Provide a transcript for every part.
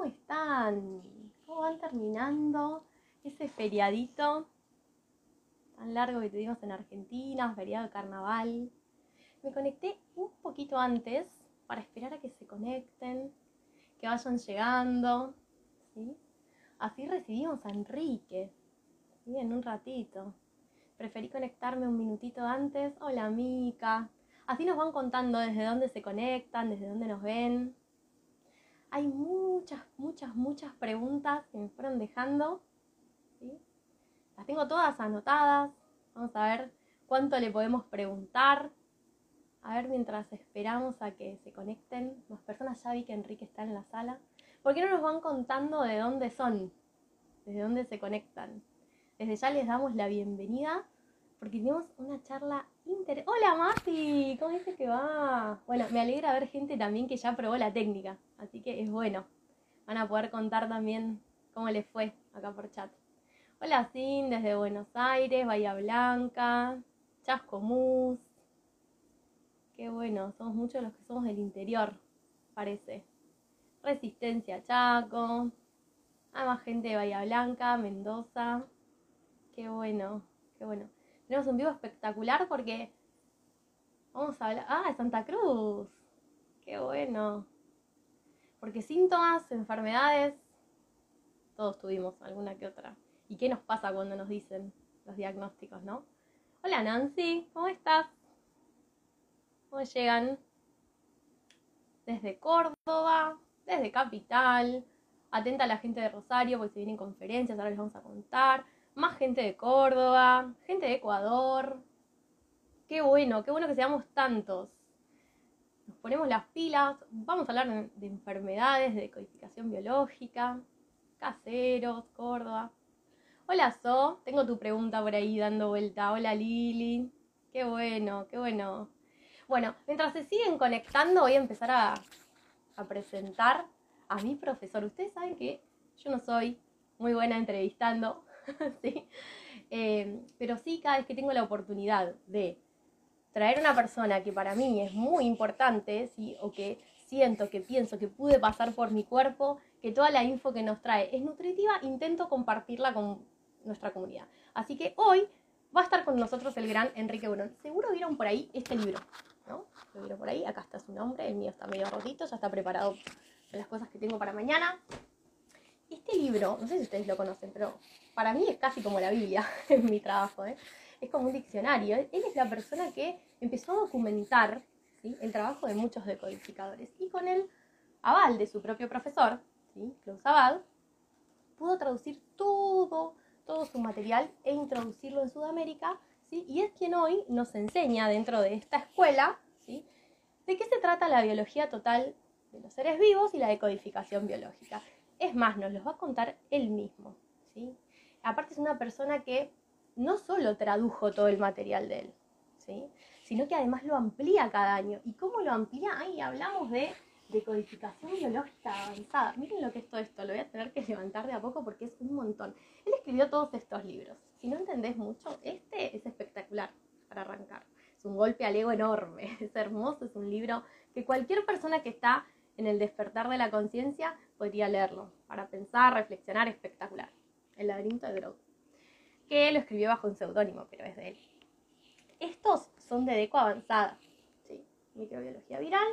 ¿cómo están? ¿Cómo van terminando ese feriadito tan largo que tuvimos en Argentina, feriado de carnaval? Me conecté un poquito antes para esperar a que se conecten, que vayan llegando, ¿sí? Así recibimos a Enrique, ¿sí? En un ratito. Preferí conectarme un minutito antes. Hola, Mica. Así nos van contando desde dónde se conectan, desde dónde nos ven. Hay muchas, muchas, muchas preguntas que me fueron dejando. Las tengo todas anotadas. Vamos a ver cuánto le podemos preguntar. A ver, mientras esperamos a que se conecten más personas, ya vi que Enrique está en la sala. ¿Por qué no nos van contando de dónde son? ¿Desde dónde se conectan? Desde ya les damos la bienvenida porque tenemos una charla interesante. Hola Mati, ¿cómo dices que va? Bueno, me alegra ver gente también que ya probó la técnica, así que es bueno. Van a poder contar también cómo les fue acá por chat. Hola Sin, desde Buenos Aires, Bahía Blanca, Chascomús. Qué bueno, somos muchos los que somos del interior, parece. Resistencia Chaco. Hay más gente de Bahía Blanca, Mendoza. Qué bueno, qué bueno. Tenemos un vivo espectacular porque vamos a hablar. Ah, Santa Cruz. Qué bueno. Porque síntomas, enfermedades, todos tuvimos alguna que otra. ¿Y qué nos pasa cuando nos dicen los diagnósticos, no? Hola Nancy, ¿cómo estás? ¿Cómo llegan? Desde Córdoba, desde Capital. Atenta a la gente de Rosario porque se vienen conferencias, ahora les vamos a contar más gente de Córdoba, gente de Ecuador. Qué bueno, qué bueno que seamos tantos. Nos ponemos las pilas, vamos a hablar de, enfermedades, de codificación biológica, caseros, Córdoba. Hola So, tengo tu pregunta por ahí dando vuelta. Hola Lili, qué bueno, qué bueno. Bueno, mientras se siguen conectando voy a empezar a, a presentar a mi profesor. Ustedes saben que yo no soy muy buena entrevistando, ¿sí? Eh, pero sí, cada vez que tengo la oportunidad de traer una persona que para mí es muy importante, ¿sí? o que siento, que pienso, que pude pasar por mi cuerpo, que toda la info que nos trae es nutritiva, intento compartirla con nuestra comunidad. Así que hoy va a estar con nosotros el gran Enrique Burón. Seguro vieron por ahí este libro, ¿no? Lo vieron por ahí, acá está su nombre, el mío está medio rotito, ya está preparado las cosas que tengo para mañana. Libro, no sé si ustedes lo conocen, pero para mí es casi como la Biblia en mi trabajo, ¿eh? es como un diccionario. Él es la persona que empezó a documentar el trabajo de muchos decodificadores y con el aval de su propio profesor, ¿sí? Klaus Abad, pudo traducir todo, todo su material e introducirlo en Sudamérica, ¿sí? y es quien hoy nos enseña dentro de esta escuela ¿sí? de qué se trata la biología total de los seres vivos y la decodificación biológica. Es más, nos los va a contar él mismo. ¿sí? Aparte es una persona que no solo tradujo todo el material de él, ¿sí? sino que además lo amplía cada año. ¿Y cómo lo amplía? Ahí hablamos de decodificación biológica avanzada. Miren lo que es todo esto, lo voy a tener que levantar de a poco porque es un montón. Él escribió todos estos libros. Si no entendés mucho, este es espectacular para arrancar. Es un golpe al ego enorme, es hermoso, es un libro que cualquier persona que está en el despertar de la conciencia podría leerlo, para pensar, reflexionar, espectacular. El laberinto de Grove, que lo escribió bajo un seudónimo, pero es de él. Estos son de deco avanzada, ¿sí? microbiología viral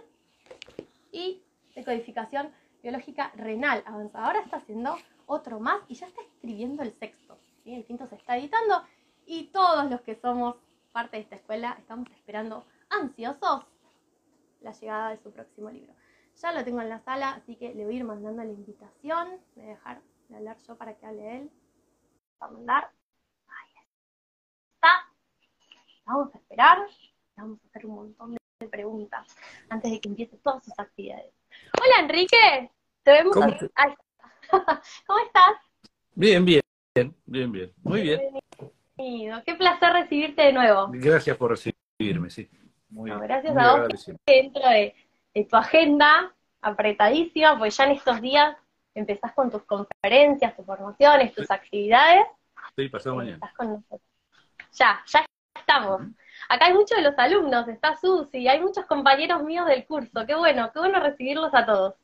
y decodificación biológica renal avanzada. Ahora está haciendo otro más y ya está escribiendo el sexto. ¿sí? El quinto se está editando y todos los que somos parte de esta escuela estamos esperando ansiosos la llegada de su próximo libro. Ya lo tengo en la sala, así que le voy a ir mandando la invitación. Me voy a dejar de hablar yo para que hable él. Va a mandar. Ahí está. Vamos a esperar. Vamos a hacer un montón de preguntas antes de que empiece todas sus actividades. Hola Enrique, te vemos ¿Cómo, Ahí está. ¿Cómo estás? Bien, bien, bien, bien, muy bien. Bienvenido. Qué placer recibirte de nuevo. Gracias por recibirme, sí. Muy, no, gracias a vos dentro de tu agenda apretadísima, porque ya en estos días empezás con tus conferencias, tus formaciones, tus actividades. Sí, pasado mañana. Estás con nosotros. Ya, ya estamos. Acá hay muchos de los alumnos, está Susi, hay muchos compañeros míos del curso. Qué bueno, qué bueno recibirlos a todos.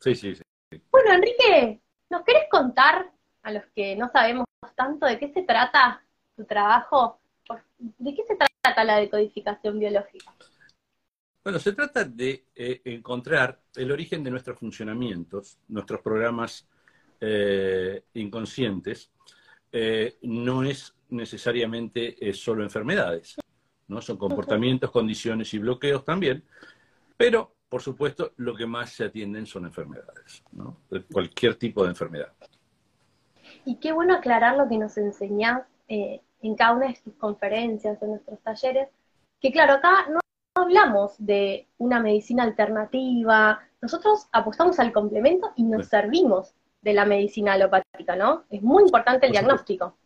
Sí, sí, sí. Bueno, Bueno, Enrique, ¿nos querés contar a los que no sabemos tanto de qué se trata tu trabajo? ¿De qué se trata la decodificación biológica? Bueno, se trata de eh, encontrar el origen de nuestros funcionamientos, nuestros programas eh, inconscientes. Eh, no es necesariamente solo enfermedades, ¿no? Son comportamientos, condiciones y bloqueos también, pero por supuesto lo que más se atienden son enfermedades, ¿no? cualquier tipo de enfermedad. Y qué bueno aclarar lo que nos enseñás en cada una de tus conferencias, en nuestros talleres, que claro, acá no hablamos de una medicina alternativa, nosotros apostamos al complemento y nos servimos de la medicina alopática, ¿no? Es muy importante el diagnóstico.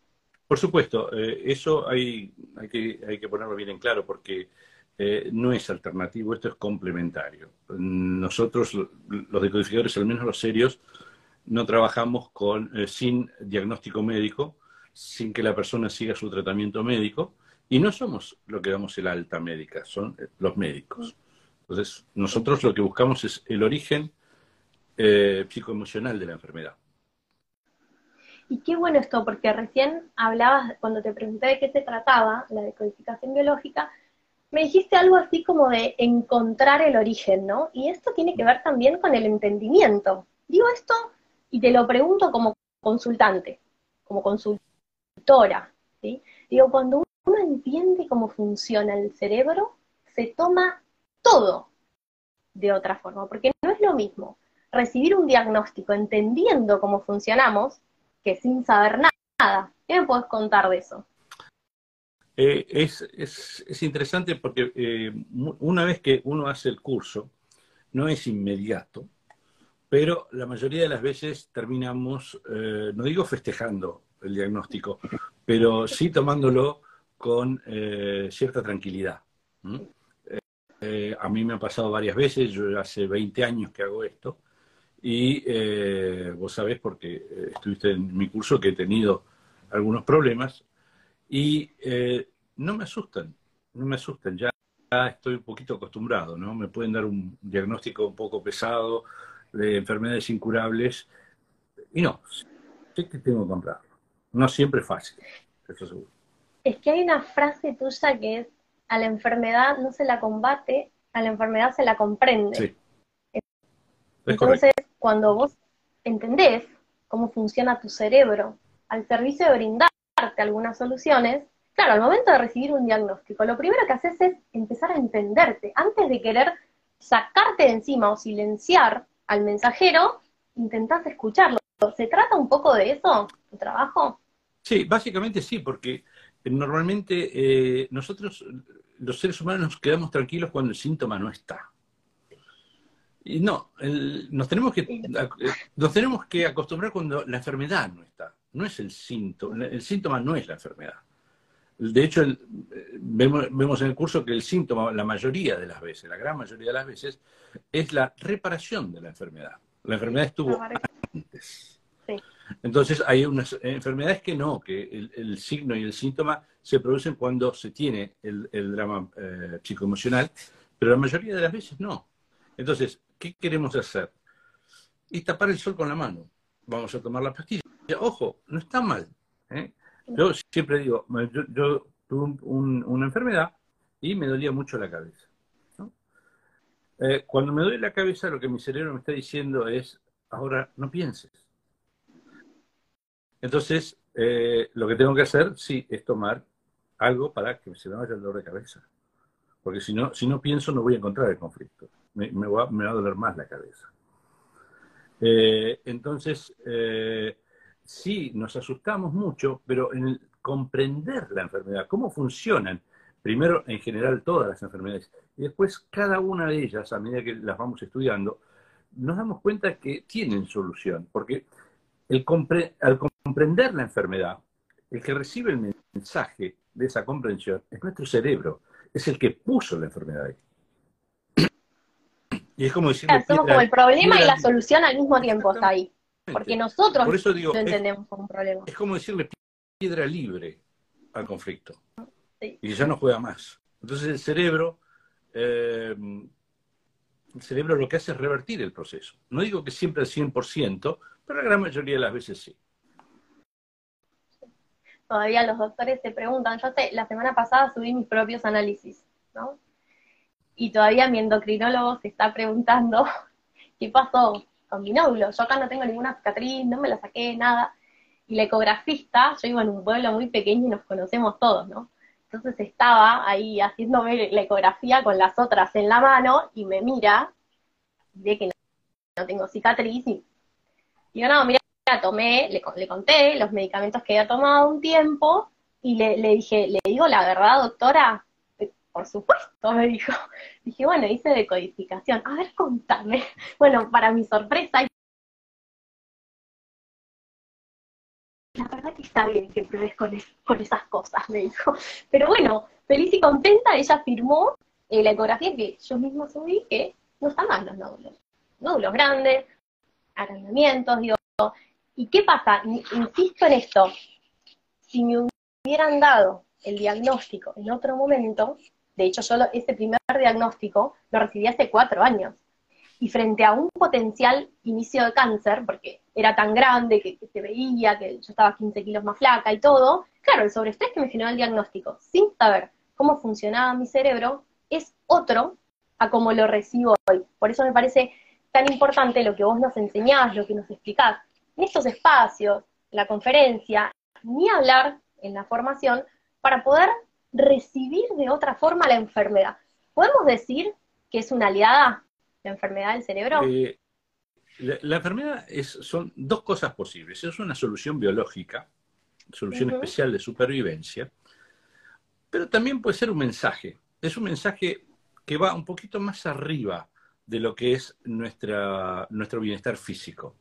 Por supuesto, eh, eso hay, hay, que, hay que ponerlo bien en claro porque eh, no es alternativo, esto es complementario. Nosotros, los decodificadores, al menos los serios, no trabajamos con, eh, sin diagnóstico médico, sin que la persona siga su tratamiento médico, y no somos lo que damos el alta médica, son eh, los médicos. Entonces, nosotros lo que buscamos es el origen eh, psicoemocional de la enfermedad. Y qué bueno esto, porque recién hablabas, cuando te pregunté de qué se trataba, la decodificación biológica, me dijiste algo así como de encontrar el origen, ¿no? Y esto tiene que ver también con el entendimiento. Digo esto y te lo pregunto como consultante, como consultora, ¿sí? Digo, cuando uno entiende cómo funciona el cerebro, se toma todo de otra forma, porque no es lo mismo recibir un diagnóstico entendiendo cómo funcionamos que sin saber nada. ¿Qué me puedes contar de eso? Eh, es, interesante porque eh, una vez que uno hace el curso, no es inmediato, pero la mayoría de las veces terminamos, eh, no digo festejando el diagnóstico, pero sí tomándolo con eh, cierta tranquilidad. Eh, a mí me ha pasado varias veces, yo hace 20 años que hago esto, y eh, vos sabés, porque estuviste en mi curso, que he tenido algunos problemas, y no me asustan, no me asustan, ya estoy un poquito acostumbrado, ¿no? Me pueden dar un diagnóstico un poco pesado de enfermedades incurables, y no, sé que tengo que comprarlo. No siempre es fácil, eso seguro. Es que hay una frase tuya que es, a la enfermedad no se la combate, a la enfermedad se la comprende. Sí. Entonces, cuando vos entendés cómo funciona tu cerebro al servicio de brindarte algunas soluciones, claro, al momento de recibir un diagnóstico, lo primero que haces es empezar a entenderte. Antes de querer sacarte de encima o silenciar al mensajero, intentás escucharlo. ¿Se trata un poco de eso, tu trabajo? Sí, básicamente sí, porque normalmente eh, nosotros, los seres humanos, nos quedamos tranquilos cuando el síntoma no está. Y no, nos, tenemos que, eh, nos tenemos que acostumbrar cuando la enfermedad no está. No es el síntoma, el síntoma no es la enfermedad. De hecho, vemos, vemos, en el curso que el síntoma, la mayoría de las veces, la gran mayoría de las veces, es la reparación de la enfermedad. La enfermedad estuvo antes. Entonces hay unas enfermedades que no, que el, signo y el síntoma se producen cuando se tiene el, drama eh, psicoemocional, pero la mayoría de las veces no. Entonces, ¿qué queremos hacer? Y tapar el sol con la mano. Vamos a tomar la pastilla. Ojo, no está mal. ¿eh? Yo siempre digo, yo, tuve una enfermedad y me dolía mucho la cabeza. Eh, cuando me duele la cabeza, lo que mi cerebro me está diciendo es, ahora no pienses entonces, eh, lo que tengo que hacer, sí, es tomar algo para que se me vaya el dolor de cabeza. Porque si no, si no pienso, no voy a encontrar el conflicto. Me, va, a doler más la cabeza. Eh, entonces, eh, sí, nos asustamos mucho, pero en comprender la enfermedad, cómo funcionan, primero en general todas las enfermedades, y después cada una de ellas, a medida que las vamos estudiando, nos damos cuenta que tienen solución, porque el al comprender la enfermedad, el que recibe el mensaje de esa comprensión es nuestro cerebro, es el que puso la enfermedad ahí. Y es como decir... somos como el problema y la solución al mismo tiempo está ahí. Porque nosotros Por eso digo, lo entendemos como un problema. Es como decirle piedra libre al conflicto. Y ya no juega más. Entonces el cerebro eh, el cerebro lo que hace es revertir el proceso. No digo que siempre al 100%, pero la gran mayoría de las veces sí. Todavía los doctores se preguntan, yo sé, la semana pasada subí mis propios análisis, ¿no? Y todavía mi endocrinólogo se está preguntando qué pasó con mi nódulo. Yo acá no tengo ninguna cicatriz, no me la saqué, nada. Y la ecografista, yo vivo en un pueblo muy pequeño y nos conocemos todos, ¿no? Entonces estaba ahí haciéndome la ecografía con las otras en la mano y me mira, ve que no, tengo cicatriz y digo, no, mira, tomé, le, le, conté los medicamentos que había tomado un tiempo y le, le dije, le digo la verdad, doctora, por supuesto, me dijo. Dije, bueno, hice decodificación. A ver, contame. Bueno, para mi sorpresa, la verdad que está bien que pruebes con, esas cosas, me dijo. Pero bueno, feliz y contenta, ella firmó eh, la ecografía que yo misma subí, que no están mal los nódulos. Nódulos grandes, agrandamientos, digo. ¿Y qué pasa? Insisto en esto. Si me hubieran dado el diagnóstico en otro momento, de hecho yo ese primer diagnóstico lo recibí hace cuatro años, y frente a un potencial inicio de cáncer, porque era tan grande que, se veía, que yo estaba 15 kilos más flaca y todo, claro, el sobreestrés que me generó el diagnóstico, sin saber cómo funcionaba mi cerebro, es otro a cómo lo recibo hoy. Por eso me parece tan importante lo que vos nos enseñás, lo que nos explicás. En estos espacios, la conferencia, ni hablar en la formación, para poder recibir de otra forma la enfermedad. ¿Podemos decir que es una aliada la enfermedad del cerebro? Eh, la, enfermedad es, son dos cosas posibles. Es una solución biológica, solución especial de supervivencia, pero también puede ser un mensaje. Es un mensaje que va un poquito más arriba de lo que es nuestra, nuestro bienestar físico.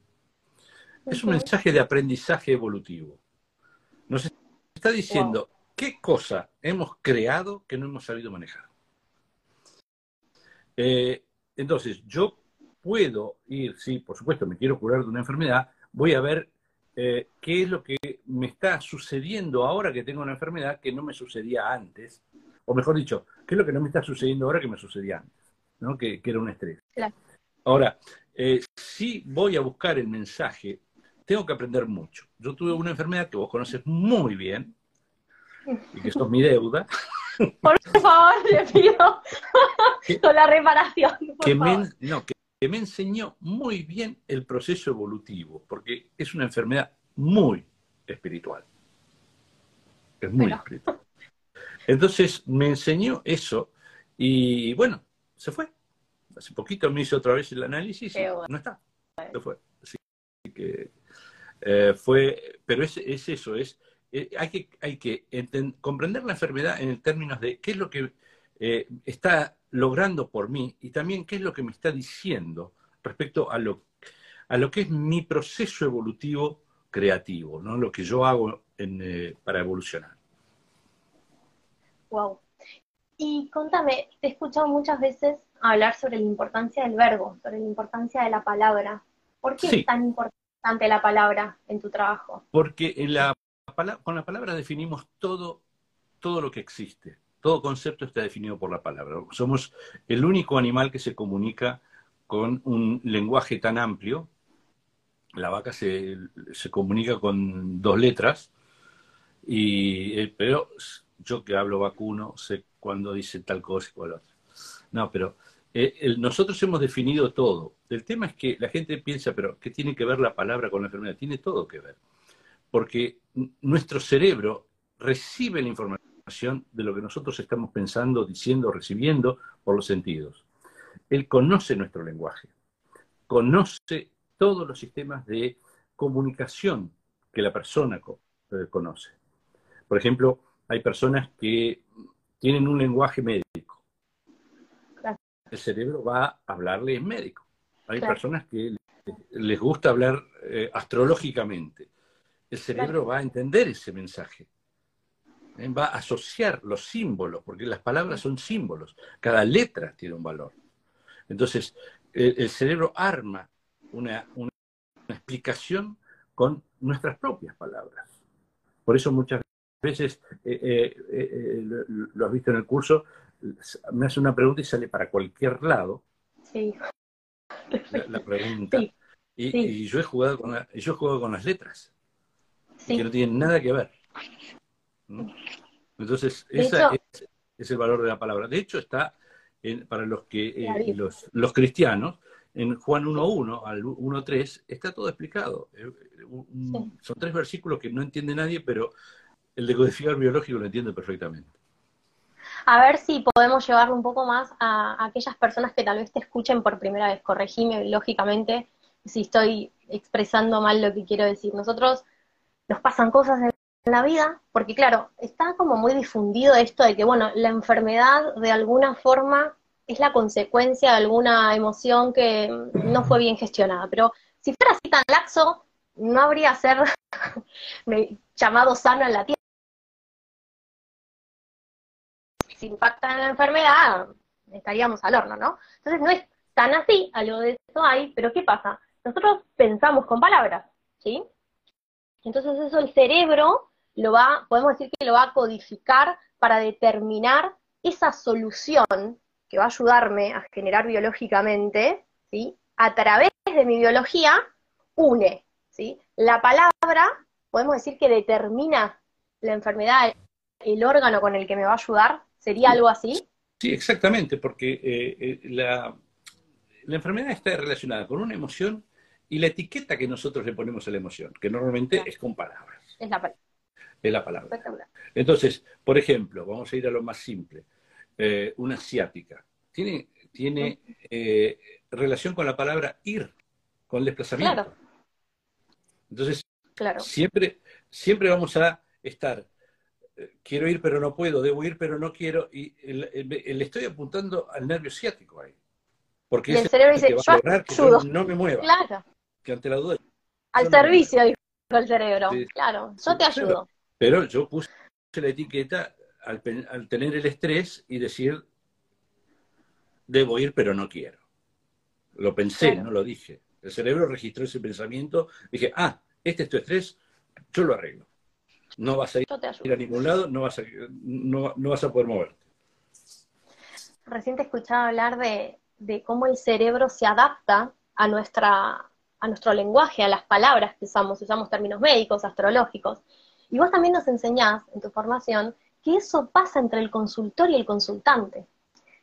Es un mensaje de aprendizaje evolutivo. Nos está diciendo qué cosa hemos creado que no hemos sabido manejar. Eh, entonces, yo puedo ir, sí, por supuesto, me quiero curar de una enfermedad, voy a ver eh, qué es lo que me está sucediendo ahora que tengo una enfermedad que no me sucedía antes, o mejor dicho, qué es lo que no me está sucediendo ahora que me sucedía antes, ¿no? que, era un estrés. Ahora, eh, si voy a buscar el mensaje, tengo que aprender mucho. Yo tuve una enfermedad que vos conoces muy bien, y que esto es mi deuda, por favor, le pido con la reparación. que, Me, no, que, me enseñó muy bien el proceso evolutivo, porque es una enfermedad muy espiritual. Es muy espiritual. Entonces me enseñó eso y bueno, se fue. Hace poquito me hizo otra vez el análisis y no está. Se fue. Así que eh, fue, pero es, es eso, es eh, hay que, hay que comprender la enfermedad en términos de qué es lo que eh, está logrando por mí y también qué es lo que me está diciendo respecto a lo, a lo que es mi proceso evolutivo creativo, ¿no? lo que yo hago eh, para evolucionar. Wow. Y contame, te he escuchado muchas veces hablar sobre la importancia del verbo, sobre la importancia de la palabra. ¿Por qué es tan importante la palabra en tu trabajo? Porque en la con la palabra definimos todo, todo lo que existe. Todo concepto está definido por la palabra. Somos el único animal que se comunica con un lenguaje tan amplio. La vaca se, comunica con dos letras, y, eh, pero yo que hablo vacuno sé cuándo dice tal cosa y cuál otra. No, pero eh, nosotros hemos definido todo. El tema es que la gente piensa, pero ¿qué tiene que ver la palabra con la enfermedad? Tiene todo que ver porque nuestro cerebro recibe la información de lo que nosotros estamos pensando, diciendo, recibiendo por los sentidos. Él conoce nuestro lenguaje, conoce todos los sistemas de comunicación que la persona eh, conoce. Por ejemplo, hay personas que tienen un lenguaje médico. El cerebro va a hablarle en médico. Hay personas que les gusta hablar eh, astrológicamente el cerebro va a entender ese mensaje. ¿eh? Va a asociar los símbolos, porque las palabras son símbolos. Cada letra tiene un valor. Entonces, el, cerebro arma una, explicación con nuestras propias palabras. Por eso muchas veces, eh, eh, lo, has visto en el curso, me hace una pregunta y sale para cualquier lado. Sí. La, pregunta. Y, yo he jugado con yo he jugado con las letras, que no tienen nada que ver. Entonces, ese es, el valor de la palabra. De hecho, está para los que eh, los, los, cristianos, en Juan 1.1 al 1.3, está todo explicado. Eh, son tres versículos que no entiende nadie, pero el decodificador biológico lo entiende perfectamente. A ver si podemos llevarlo un poco más a, aquellas personas que tal vez te escuchen por primera vez. Corregime lógicamente si estoy expresando mal lo que quiero decir. Nosotros nos pasan cosas en la vida, porque claro, está como muy difundido esto de que, bueno, la enfermedad de alguna forma es la consecuencia de alguna emoción que no fue bien gestionada. Pero si fuera así tan laxo, no habría ser llamado sano en la Si impacta en la enfermedad, estaríamos al horno, ¿no? Entonces no es tan así, algo de eso hay, pero ¿qué pasa? Nosotros pensamos con palabras, ¿sí? Entonces eso el cerebro lo va, podemos decir que lo va a codificar para determinar esa solución que va a ayudarme a generar biológicamente, ¿sí? A través de mi biología, une, ¿sí? La palabra, podemos decir que determina la enfermedad, el órgano con el que me va a ayudar, ¿sería algo así? Sí, exactamente, porque eh, eh, la, la enfermedad está relacionada con una emoción y la etiqueta que nosotros le ponemos a la emoción, que normalmente es con palabras. Es la palabra. Es la palabra. Entonces, por ejemplo, vamos a ir a lo más simple. Eh, una asiática. Tiene, tiene eh, relación con la palabra ir, con el desplazamiento. Claro. Entonces, claro. Siempre, siempre vamos a estar, quiero ir pero no puedo, debo ir pero no quiero, y le estoy apuntando al nervio ciático ahí. Porque el cerebro dice, yo no me mueva. Claro que ante la duda. Al servicio, dijo el cerebro. Claro, yo te ayudo. Pero yo puse la etiqueta al, tener el estrés y decir, debo ir, pero no quiero. Lo pensé, no lo dije. El cerebro registró ese pensamiento. Dije, ah, este es tu estrés, yo lo arreglo. No vas a ir, a ningún lado, no vas a, no, vas a poder moverte. Recién te escuchaba hablar de, de cómo el cerebro se adapta a nuestra, a nuestro lenguaje, a las palabras que usamos, usamos términos médicos, astrológicos. Y vos también nos enseñás en tu formación que eso pasa entre el consultor y el consultante.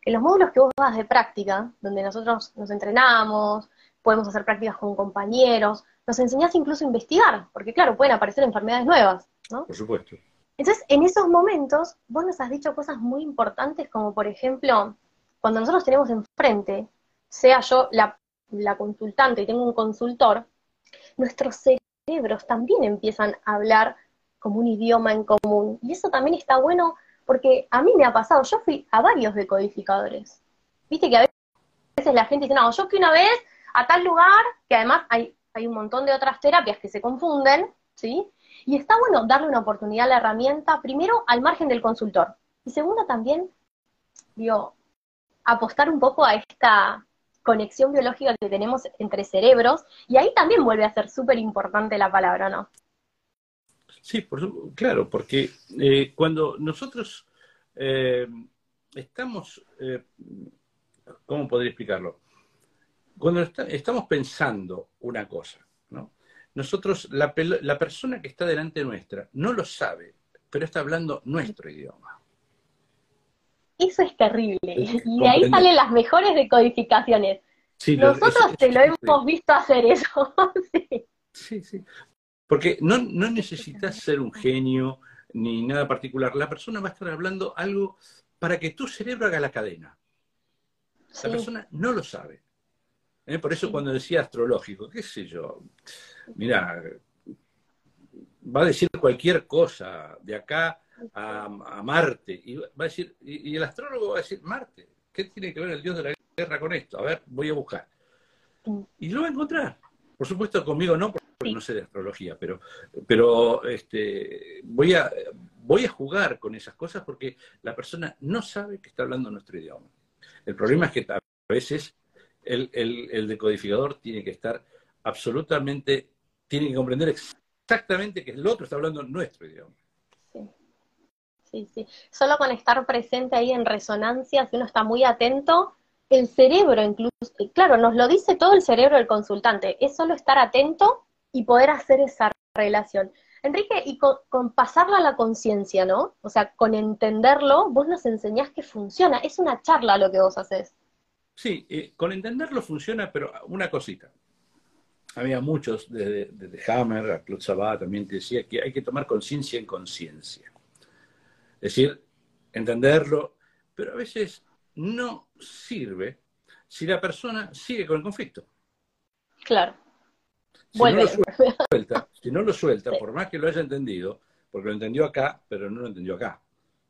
En los módulos que vos das de práctica, donde nosotros nos entrenamos, podemos hacer prácticas con compañeros, nos enseñás incluso a investigar, porque claro, pueden aparecer enfermedades nuevas, ¿no? Por supuesto. Entonces, en esos momentos, vos nos has dicho cosas muy importantes, como por ejemplo, cuando nosotros tenemos enfrente, sea yo la la consultante y tengo un consultor, nuestros cerebros también empiezan a hablar como un idioma en común. Y eso también está bueno porque a mí me ha pasado, yo fui a varios decodificadores. Viste que a veces la gente dice, no, yo fui una vez a tal lugar, que además hay, hay un montón de otras terapias que se confunden, ¿sí? Y está bueno darle una oportunidad a la herramienta, primero al margen del consultor. Y segundo también, digo, apostar un poco a esta conexión biológica que tenemos entre cerebros, y ahí también vuelve a ser súper importante la palabra, ¿no? Sí, claro, porque eh, cuando nosotros eh, estamos, eh, ¿cómo podría explicarlo? Cuando estamos pensando una cosa, ¿no? Nosotros, la, la persona que está delante nuestra no lo sabe, pero está hablando nuestro idioma. Eso es terrible. Y de ahí salen las mejores decodificaciones. Nosotros te lo hemos visto hacer eso. sí. sí, Porque no, no necesitas ser un genio ni nada particular. La persona va a estar hablando algo para que tu cerebro haga la cadena. La persona no lo sabe. ¿Eh? Por eso cuando decía astrológico, qué sé yo, mira, va a decir cualquier cosa de acá a, Marte. Y va a decir, y, el astrólogo va a decir, Marte, ¿qué tiene que ver el dios de la guerra con esto? A ver, voy a buscar. Y lo va a encontrar. Por supuesto, conmigo no, porque no sé de astrología, pero, pero este, voy, a, voy a jugar con esas cosas porque la persona no sabe que está hablando nuestro idioma. El problema es que a veces el, el decodificador tiene que estar absolutamente, tiene que comprender exactamente que el otro está hablando nuestro idioma sí, sí. Solo con estar presente ahí en resonancia, si uno está muy atento, el cerebro incluso, claro, nos lo dice todo el cerebro del consultante, es solo estar atento y poder hacer esa relación. Enrique, y con, pasarla a la conciencia, ¿no? O sea, con entenderlo, vos nos enseñás que funciona, es una charla lo que vos haces. Sí, eh, con entenderlo funciona, pero una cosita. Había muchos, desde, Hammer a Claude Sabat también te decía que hay que tomar conciencia en conciencia. Es decir, entenderlo, pero a veces no sirve si la persona sigue con el conflicto. Claro. Si no lo suelta, si no lo suelta por más que lo haya entendido, porque lo entendió acá, pero no lo entendió acá.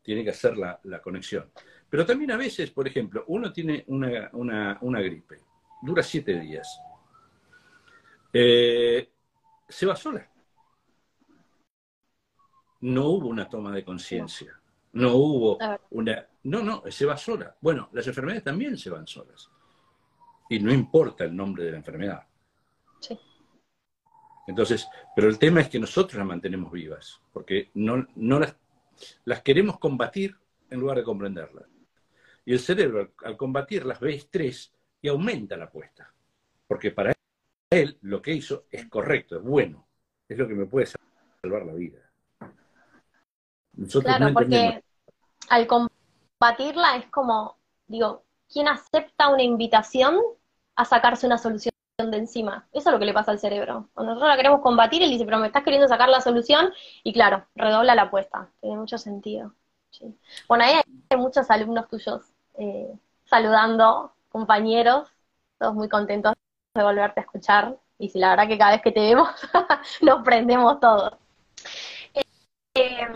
Tiene que hacer la, conexión. Pero también a veces, por ejemplo, uno tiene una, gripe, dura siete días. Eh, se va sola. No hubo una toma de conciencia. No hubo una... No, no, se va sola. Bueno, las enfermedades también se van solas. Y no importa el nombre de la enfermedad. Sí. Entonces, pero el tema es que nosotros las mantenemos vivas, porque no, no las, las queremos combatir en lugar de comprenderlas. Y el cerebro, al combatirlas, ve estrés y aumenta la apuesta. Porque para él lo que hizo es correcto, es bueno, es lo que me puede salvar la vida. claro, porque al combatirla es como, digo, ¿quién acepta una invitación a sacarse una solución de encima? Eso es lo que le pasa al cerebro. Cuando nosotros la queremos combatir, él dice, pero me estás queriendo sacar la solución, y claro, redobla la apuesta. Tiene mucho sentido. Bueno, ahí hay muchos alumnos tuyos eh, saludando, compañeros, todos muy contentos de volverte a escuchar. Y si la verdad que cada vez que te vemos nos prendemos todos. Eh,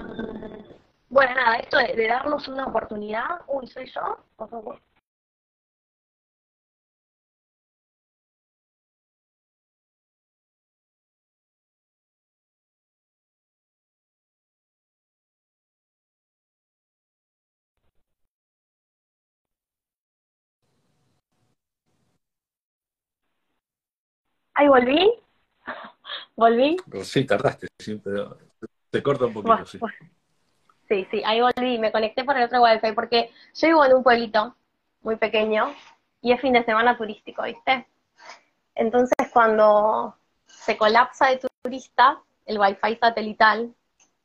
bueno, nada, esto de, darnos una oportunidad. Uy, soy yo, por favor. Ahí volví. Volví. Sí, tardaste, sí, pero te corta un poquito, sí. Sí, sí, ahí volví, me conecté por el otro wifi porque yo vivo en un pueblito muy pequeño y es fin de semana turístico, ¿viste? Entonces cuando se colapsa de turista, el wifi satelital,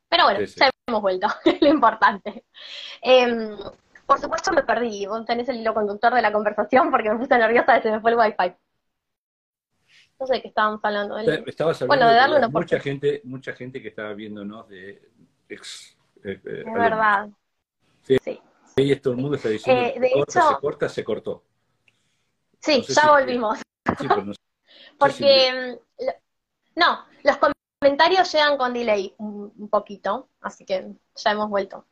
pero bueno, ya hemos vuelto, es lo importante. Em, por supuesto me perdí, vos tenés el hilo conductor de la conversación porque me puse nerviosa de se me fue el wifi. No sé de qué estábamos hablando. Estabas hablando bueno, de darle una mucha gente, mucha gente que estaba viéndonos de ex. Eh, eh, es verdad. Sí. sí. Y todo el mundo está diciendo eh, de corta, se corta, se cortó. Sí, ya volvimos. Sí, no Porque, no, los comentarios llegan con delay un, un poquito, así que ya hemos vuelto.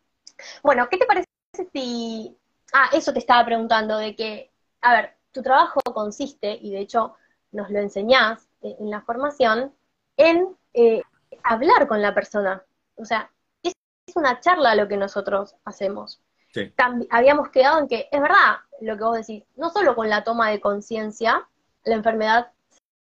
Bueno, ¿qué te parece si... Ah, eso te estaba preguntando, de que, a ver, tu trabajo consiste, y de hecho nos lo enseñás eh, en la formación, en eh, hablar con la persona. O sea, es, una charla lo que nosotros hacemos. habíamos quedado en que es verdad lo que vos decís, no solo con la toma de conciencia la enfermedad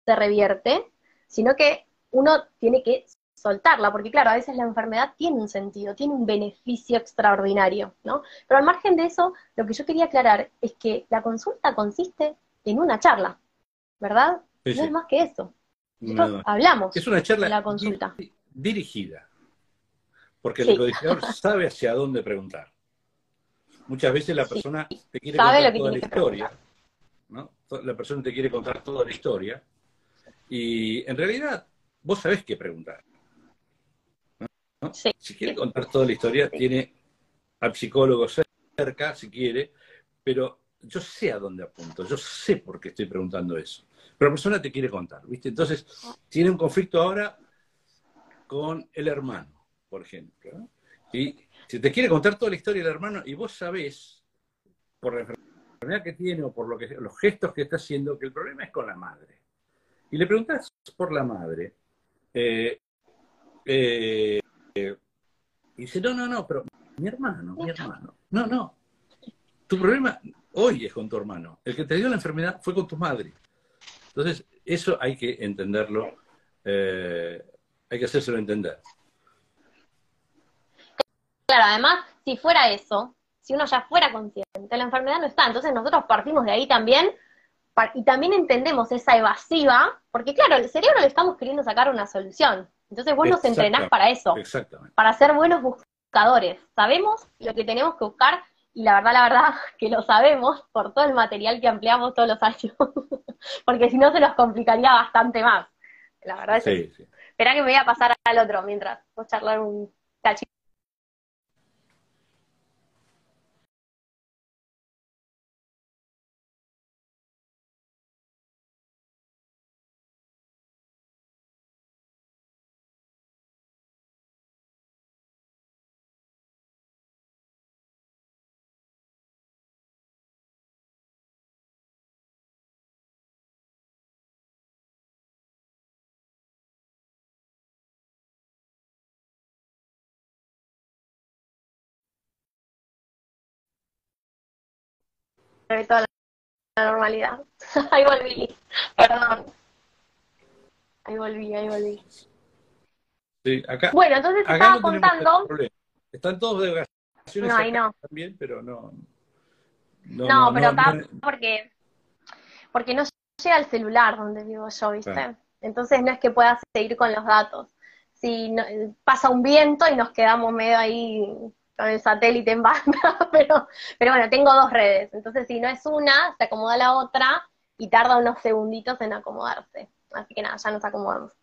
se revierte, sino que uno tiene que soltarla, porque claro, a veces la enfermedad tiene un sentido, tiene un beneficio extraordinario, ¿no? Pero al margen de eso, lo que yo quería aclarar es que la consulta consiste en una charla. ¿Verdad? no es más que eso. hablamos es una charla la consulta. dirigida, porque el codificador sabe hacia dónde preguntar. Muchas veces la persona te quiere contar toda la historia, ¿no? La persona te quiere contar toda la historia y en realidad vos sabés qué preguntar. Si quiere contar toda la historia, tiene al psicólogo cerca, si quiere, pero yo sé a dónde apunto, yo sé por qué estoy preguntando eso. Pero la persona te quiere contar, ¿viste? Entonces, tiene un conflicto ahora con el hermano, por ejemplo. Y si te quiere contar toda la historia del hermano y vos sabés, por la enfermedad que tiene o por lo que, los gestos que está haciendo, que el problema es con la madre. Y le preguntas por la madre. Eh, eh, y dice, no, no, no, pero mi hermano, mi hermano. No, no. Tu problema hoy es con tu hermano. El que te dio la enfermedad fue con tu madre. Entonces, eso hay que entenderlo, eh, hay que hacérselo entender. Claro, además, si fuera eso, si uno ya fuera consciente, la enfermedad no está. Entonces nosotros partimos de ahí también y también entendemos esa evasiva, porque claro, el cerebro le estamos queriendo sacar una solución. Entonces vos nos entrenás para eso, para ser buenos buscadores. Sabemos lo que tenemos que buscar y la verdad, la verdad, que lo sabemos por todo el material que ampliamos todos los años, porque si no se nos complicaría bastante más. La verdad es que... Espera que me voy a pasar al otro mientras vos charlar un cachito. Toda la normalidad. ahí volví, perdón. Ahí volví, ahí volví. Sí, acá, bueno, entonces estaba contando. Están todos de vacaciones no, ahí no. también, pero no. No, pero acá porque, porque no llega el celular donde vivo yo, ¿viste? Entonces no es que pueda seguir con los datos. Si pasa un viento y nos quedamos medio ahí con el satélite en banda, pero, pero bueno, tengo dos redes, entonces si no es una, se acomoda la otra y tarda unos segunditos en acomodarse. Así que nada, ya nos acomodamos.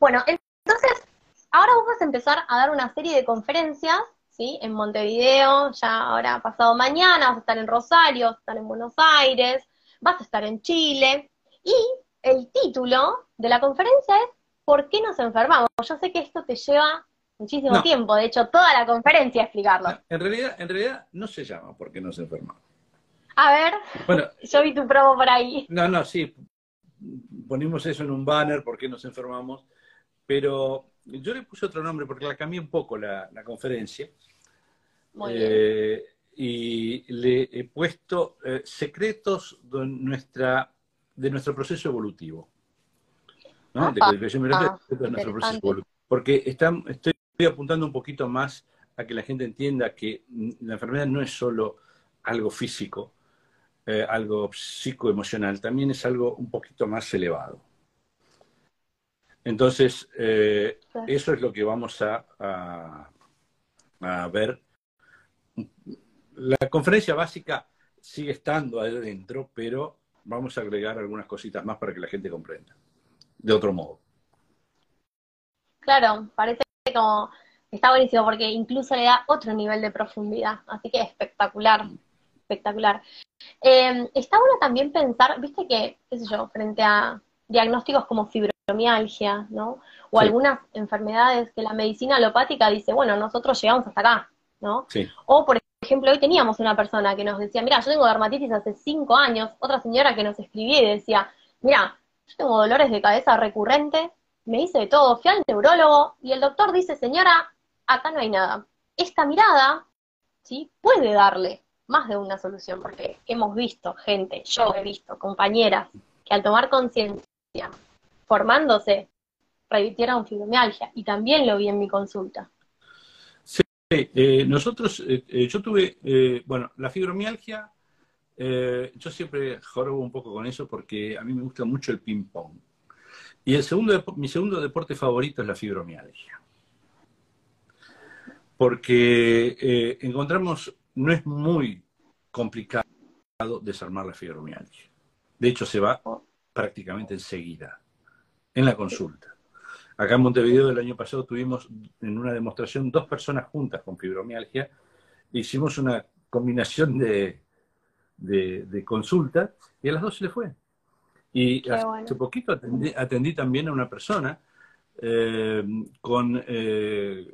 Bueno, entonces, ahora vos vas a empezar a dar una serie de conferencias, ¿sí? En Montevideo, ya ahora pasado mañana, vas a estar en Rosario, vas a estar en Buenos Aires, vas a estar en Chile, y el título de la conferencia es ¿Por qué nos enfermamos? Yo sé que esto te lleva muchísimo tiempo, de hecho, toda la conferencia explicarlo. En realidad, en realidad no se llama porque no se enferma. A ver, bueno, yo vi tu promo por ahí. No, no, sí, ponimos eso en un banner, porque nos enfermamos, pero yo le puse otro nombre porque la cambié un poco la, conferencia. Muy eh, Y le he puesto eh, secretos de, nuestra, de nuestro proceso evolutivo. ¿no? de, de, nuestro proceso evolutivo. Porque está, estoy estoy apuntando un poquito más a que la gente entienda que la enfermedad no es solo algo físico, eh, algo psicoemocional, también es algo un poquito más elevado. Entonces, eh, eso es lo que vamos a, a, ver. La conferencia básica sigue estando adentro, pero vamos a agregar algunas cositas más para que la gente comprenda, de otro modo. Claro, parece como, está buenísimo porque incluso le da otro nivel de profundidad, así que espectacular, espectacular. Eh, está bueno también pensar, viste que, qué sé yo, frente a diagnósticos como fibromialgia, ¿no? O algunas enfermedades que la medicina alopática dice, bueno, nosotros llegamos hasta acá, ¿no? O, por ejemplo, hoy teníamos una persona que nos decía, mira, yo tengo dermatitis hace cinco años, otra señora que nos escribía y decía, mira, yo tengo dolores de cabeza recurrentes me hice de todo, fui al neurólogo y el doctor dice, señora, acá no hay nada. Esta mirada, ¿sí? Puede darle más de una solución, porque hemos visto gente, yo he visto compañeras, que al tomar conciencia, formándose, revirtieron fibromialgia, y también lo vi en mi consulta. Sí, eh, nosotros, eh, eh, yo tuve, bueno, la fibromialgia, yo siempre jorobo un poco con eso porque a mí me gusta mucho el ping-pong. Y el segundo, mi segundo deporte favorito es la fibromialgia. Porque eh, encontramos, no es muy complicado desarmar la fibromialgia. De hecho, se va prácticamente enseguida, en la consulta. Acá en Montevideo el año pasado tuvimos en una demostración dos personas juntas con fibromialgia. Hicimos una combinación de, de, consultas y a las dos se le fue. Y hace poquito atendí, también a una persona eh, con, eh,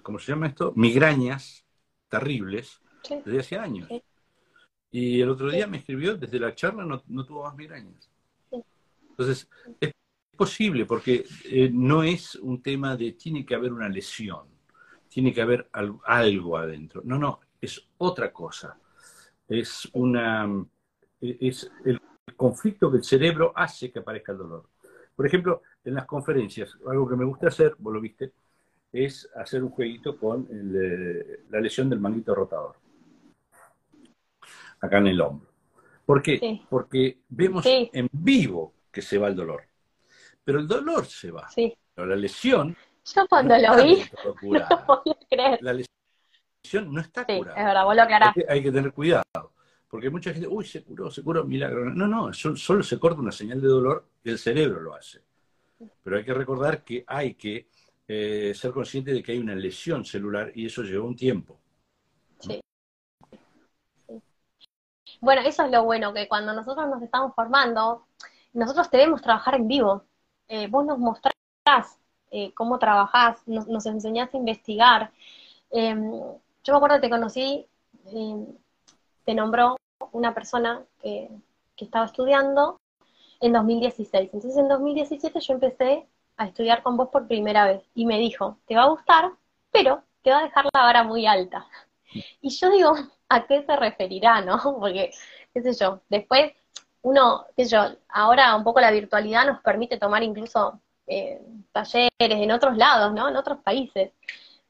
¿cómo se llama esto? Migrañas terribles desde hace años. Y el otro día me escribió, desde la charla no, tuvo más migrañas. Entonces, es posible porque eh, no es un tema de tiene que haber una lesión, tiene que haber algo adentro. No, no, es otra cosa. Es una... Es el conflicto que el cerebro hace que aparezca el dolor. Por ejemplo, en las conferencias, algo que me gusta hacer, vos lo viste, es hacer un jueguito con eh, la lesión del manguito rotador. acá en el hombro. ¿Por qué? Porque vemos en vivo que se va el dolor. Pero el dolor se va. Pero la lesión. Yo cuando lo vi, no creer. La lesión no está curada. Es verdad, vos lo aclarás. Hay que, tener cuidado. Porque mucha gente, uy, se curó, se curó, milagro. No, no, solo se corta una señal de dolor y el cerebro lo hace. Pero hay que recordar que hay que eh, ser consciente de que hay una lesión celular y eso lleva un tiempo. Sí. Bueno, eso es lo bueno, que cuando nosotros nos estamos formando, nosotros debemos trabajar en vivo. Eh, vos nos mostrás eh, cómo trabajás, nos, nos, enseñás a investigar. Em, yo me acuerdo que te conocí, te nombró una persona que, que estaba estudiando en 2016. Entonces en 2017 yo empecé a estudiar con vos por primera vez y me dijo, te va a gustar, pero te va a dejar la vara muy alta. Y yo digo, ¿a qué se referirá, no? Porque, qué sé yo, después uno, qué sé yo, ahora un poco la virtualidad nos permite tomar incluso eh, talleres en otros lados, ¿no? En otros países.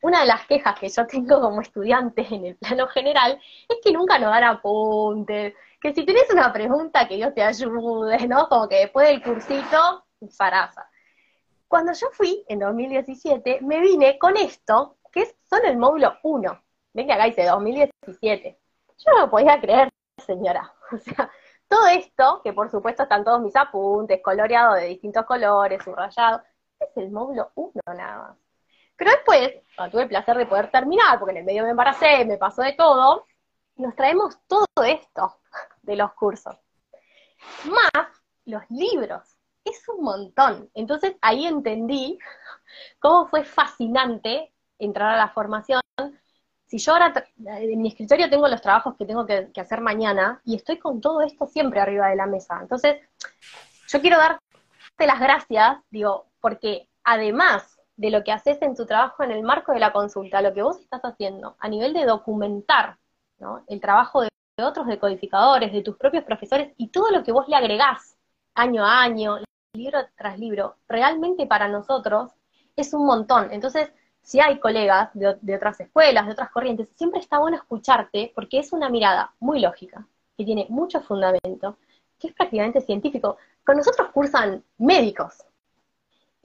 Una de las quejas que yo tengo como estudiante en el plano general es que nunca nos dan apuntes, que si tienes una pregunta que Dios te ayude, ¿no? Como que después del cursito, zaraza. Cuando yo fui en 2017, me vine con esto, que es solo el módulo 1. Ven que acá dice 2017. Yo no lo podía creer, señora. O sea, todo esto, que por supuesto están todos mis apuntes, coloreados de distintos colores, subrayados, es el módulo 1 nada más. Pero después, tuve el placer de poder terminar, porque en el medio me embaracé, me pasó de todo, nos traemos todo esto de los cursos. Más los libros. Es un montón. Entonces ahí entendí cómo fue fascinante entrar a la formación. Si yo ahora en mi escritorio tengo los trabajos que tengo que, hacer mañana y estoy con todo esto siempre arriba de la mesa. Entonces, yo quiero darte las gracias, digo, porque además de lo que haces en tu trabajo en el marco de la consulta, lo que vos estás haciendo a nivel de documentar el trabajo de otros decodificadores, de tus propios profesores y todo lo que vos le agregás año a año, libro tras libro, realmente para nosotros es un montón. Entonces, si hay colegas de, de, otras escuelas, de otras corrientes, siempre está bueno escucharte porque es una mirada muy lógica, que tiene mucho fundamento, que es prácticamente científico. Con nosotros cursan médicos,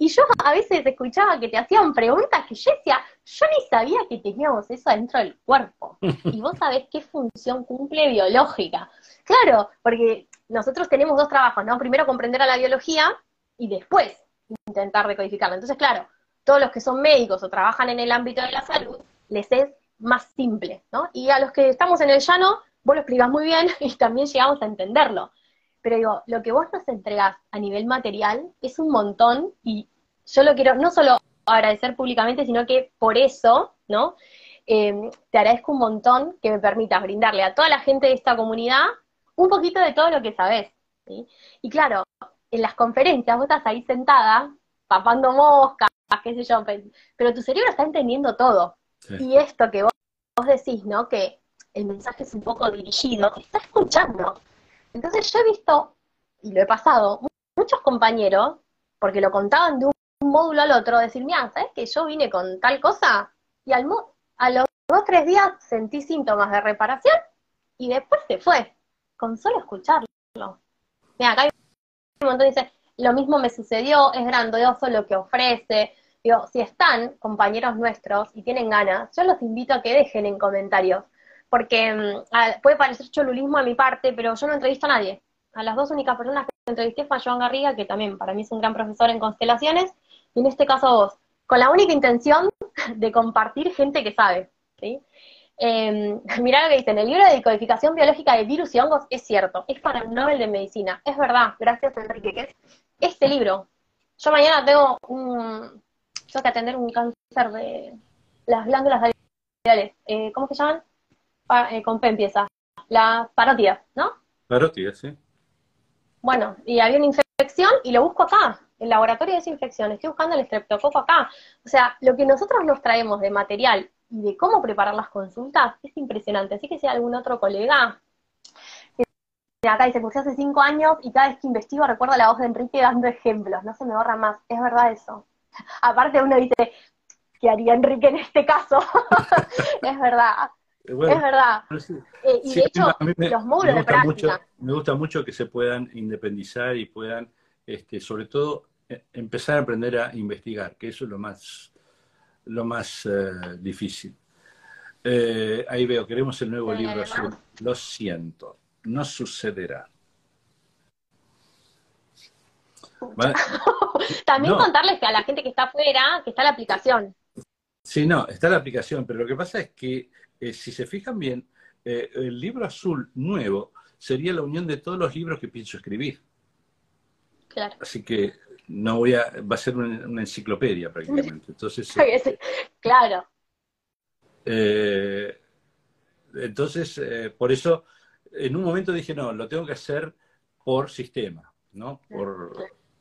y yo a veces escuchaba que te hacían preguntas que yo decía, yo ni sabía que teníamos eso adentro del cuerpo. Y vos sabés qué función cumple biológica. Claro, porque nosotros tenemos dos trabajos, ¿no? Primero comprender a la biología y después intentar decodificarla. Entonces, claro, todos los que son médicos o trabajan en el ámbito de la salud, les es más simple, ¿no? Y a los que estamos en el llano, vos lo explicás muy bien y también llegamos a entenderlo. Pero digo, lo que vos nos entregás a nivel material es un montón y yo lo quiero no solo agradecer públicamente, sino que por eso, ¿no? Em, te agradezco un montón que me permitas brindarle a toda la gente de esta comunidad un poquito de todo lo que sabes. Y claro, en las conferencias vos estás ahí sentada, papando moscas, qué sé yo, pero tu cerebro está entendiendo todo. Y esto que vos, vos decís, ¿no? Que el mensaje es un poco dirigido, está escuchando. Entonces yo he visto, y lo he pasado, muchos compañeros, porque lo contaban de un módulo al otro, decir, mira, ¿sabes que yo vine con tal cosa? Y al a los dos, tres días sentí síntomas de reparación y después se fue, con solo escucharlo. Mira, acá hay un montón dice, lo mismo me sucedió, es grandioso lo que ofrece. Digo, si están compañeros nuestros y tienen ganas, yo los invito a que dejen en comentarios, porque mm, puede parecer cholulismo a mi parte, pero yo no entrevisto a nadie. A las dos únicas personas que entrevisté fue a Joan Garriga, que también para mí es un gran profesor en constelaciones, y en este caso vos, con la única intención de compartir gente que sabe. ¿sí? Eh, mirá lo que dice, en el libro de codificación biológica de virus y hongos es cierto, es para el Nobel de Medicina, es verdad, gracias Enrique, que es este libro. Yo mañana tengo un, tengo que atender un cáncer de las glándulas radiales, eh, ¿cómo se llaman? Eh, con P empieza, la parótidas, ¿no? Parótidas, sí. Bueno, y había una infección y lo busco acá, el laboratorio de desinfección, estoy buscando el estreptococo acá. O sea, lo que nosotros nos traemos de material y de cómo preparar las consultas es impresionante. Así que si hay algún otro colega que acá dice, cursé hace cinco años y cada vez que investigo recuerdo la voz de Enrique dando ejemplos, no se me borra más, es verdad eso. Aparte uno dice, ¿qué haría Enrique en este caso? es verdad. es verdad. Eh, y de hecho, los módulos de práctica. Mucho, me gusta mucho que se puedan independizar y puedan, este, sobre todo, eh, empezar a aprender a investigar, que eso es lo más, lo más eh, difícil. ahí veo, queremos el nuevo libro azul. Lo siento, no sucederá. También contarles que a la gente que está afuera, que está la aplicación. Sí, no, está la aplicación, pero lo que pasa es que eh, si se fijan bien, eh, el libro azul nuevo sería la unión de todos los libros que pienso escribir. Claro. Así que no voy a, va a ser una, enciclopedia prácticamente. Entonces, claro. Eh, entonces, por eso, en un momento dije, no, lo tengo que hacer por sistema, ¿no? Por,